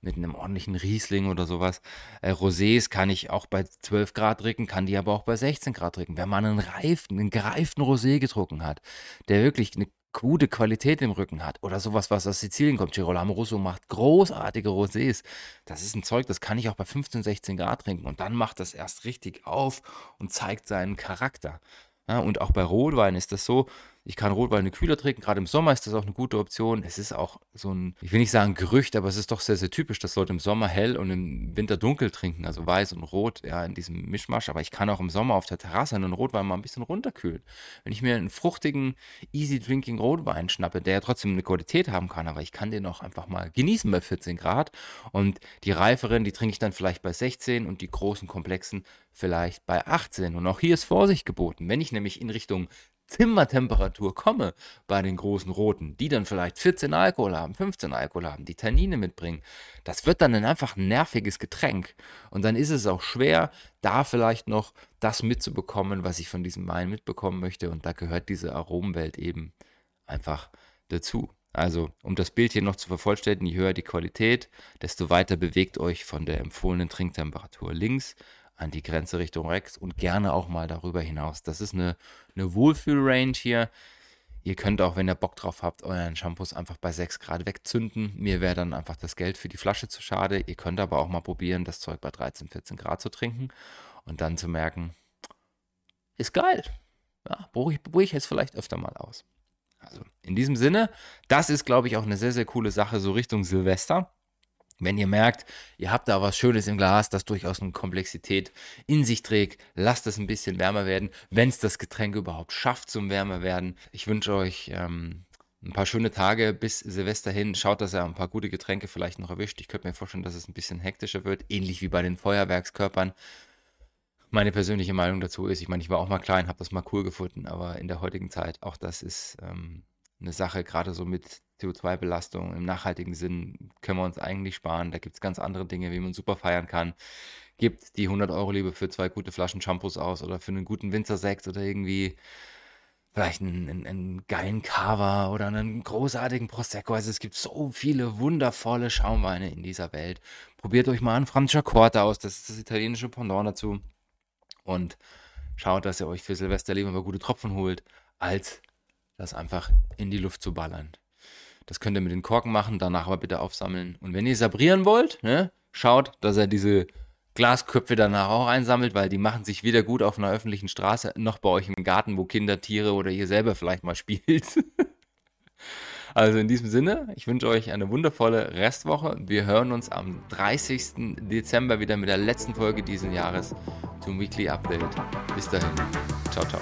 mit einem ordentlichen Riesling oder sowas. Äh, Rosés kann ich auch bei 12 Grad trinken, kann die aber auch bei 16 Grad trinken. Wenn man einen reifen, einen gereiften Rosé getrunken hat, der wirklich eine gute Qualität im Rücken hat oder sowas, was aus Sizilien kommt. Girolamo Russo macht großartige Rosés. Das ist ein Zeug, das kann ich auch bei 15, 16 Grad trinken und dann macht das erst richtig auf und zeigt seinen Charakter. Ja, und auch bei Rotwein ist das so, ich kann Rotweine kühler trinken, gerade im Sommer ist das auch eine gute Option. Es ist auch so ein, ich will nicht sagen Gerücht, aber es ist doch sehr, sehr typisch, dass Leute im Sommer hell und im Winter dunkel trinken, also weiß und rot, ja, in diesem Mischmasch. Aber ich kann auch im Sommer auf der Terrasse einen Rotwein mal ein bisschen runterkühlen. Wenn ich mir einen fruchtigen, easy drinking Rotwein schnappe, der ja trotzdem eine Qualität haben kann, aber ich kann den auch einfach mal genießen bei 14 Grad. Und die reiferen, die trinke ich dann vielleicht bei 16 und die großen, komplexen vielleicht bei 18. Und auch hier ist Vorsicht geboten. Wenn ich nämlich in Richtung Zimmertemperatur komme bei den großen Roten, die dann vielleicht 14 Alkohol haben, 15 Alkohol haben, die Tannine mitbringen, das wird dann einfach ein nerviges Getränk. Und dann ist es auch schwer, da vielleicht noch das mitzubekommen, was ich von diesem Wein mitbekommen möchte. Und da gehört diese Aromenwelt eben einfach dazu. Also, um das Bild hier noch zu vervollständigen, je höher die Qualität, desto weiter bewegt euch von der empfohlenen Trinktemperatur links an die Grenze Richtung Rex und gerne auch mal darüber hinaus. Das ist eine, eine Wohlfühl-Range hier. Ihr könnt auch, wenn ihr Bock drauf habt, euren Shampoos einfach bei 6 Grad wegzünden. Mir wäre dann einfach das Geld für die Flasche zu schade. Ihr könnt aber auch mal probieren, das Zeug bei 13, 14 Grad zu trinken und dann zu merken, ist geil. Ja, probiere ich, ich jetzt vielleicht öfter mal aus. Also in diesem Sinne, das ist, glaube ich, auch eine sehr, sehr coole Sache, so Richtung Silvester. Wenn ihr merkt, ihr habt da was Schönes im Glas, das durchaus eine Komplexität in sich trägt, lasst es ein bisschen wärmer werden, wenn es das Getränk überhaupt schafft zum wärmer werden. Ich wünsche euch ähm, ein paar schöne Tage bis Silvester hin. Schaut, dass ihr ein paar gute Getränke vielleicht noch erwischt. Ich könnte mir vorstellen, dass es ein bisschen hektischer wird, ähnlich wie bei den Feuerwerkskörpern. Meine persönliche Meinung dazu ist, ich meine, ich war auch mal klein, habe das mal cool gefunden, aber in der heutigen Zeit, auch das ist ähm, eine Sache, gerade so mit CO2-Belastung im nachhaltigen Sinn können wir uns eigentlich sparen. Da gibt es ganz andere Dinge, wie man super feiern kann. Gibt die 100 Euro lieber für zwei gute Flaschen Shampoos aus oder für einen guten Winzersekt oder irgendwie vielleicht einen, einen, einen geilen Cava oder einen großartigen Prosecco. Also es gibt so viele wundervolle Schaumweine in dieser Welt. Probiert euch mal einen Francia Corta aus, das ist das italienische Pendant dazu. Und schaut, dass ihr euch für Silvester lieber mal gute Tropfen holt, als das einfach in die Luft zu ballern. Das könnt ihr mit den Korken machen, danach aber bitte aufsammeln. Und wenn ihr sabrieren wollt, ne, schaut, dass er diese Glasköpfe danach auch einsammelt, weil die machen sich weder gut auf einer öffentlichen Straße noch bei euch im Garten, wo Kinder, Tiere oder ihr selber vielleicht mal [LAUGHS] spielt. also in diesem Sinne, ich wünsche euch eine wundervolle Restwoche. Wir hören uns am 30. Dezember wieder mit der letzten Folge dieses Jahres zum Weekly Update. Bis dahin. Ciao, ciao.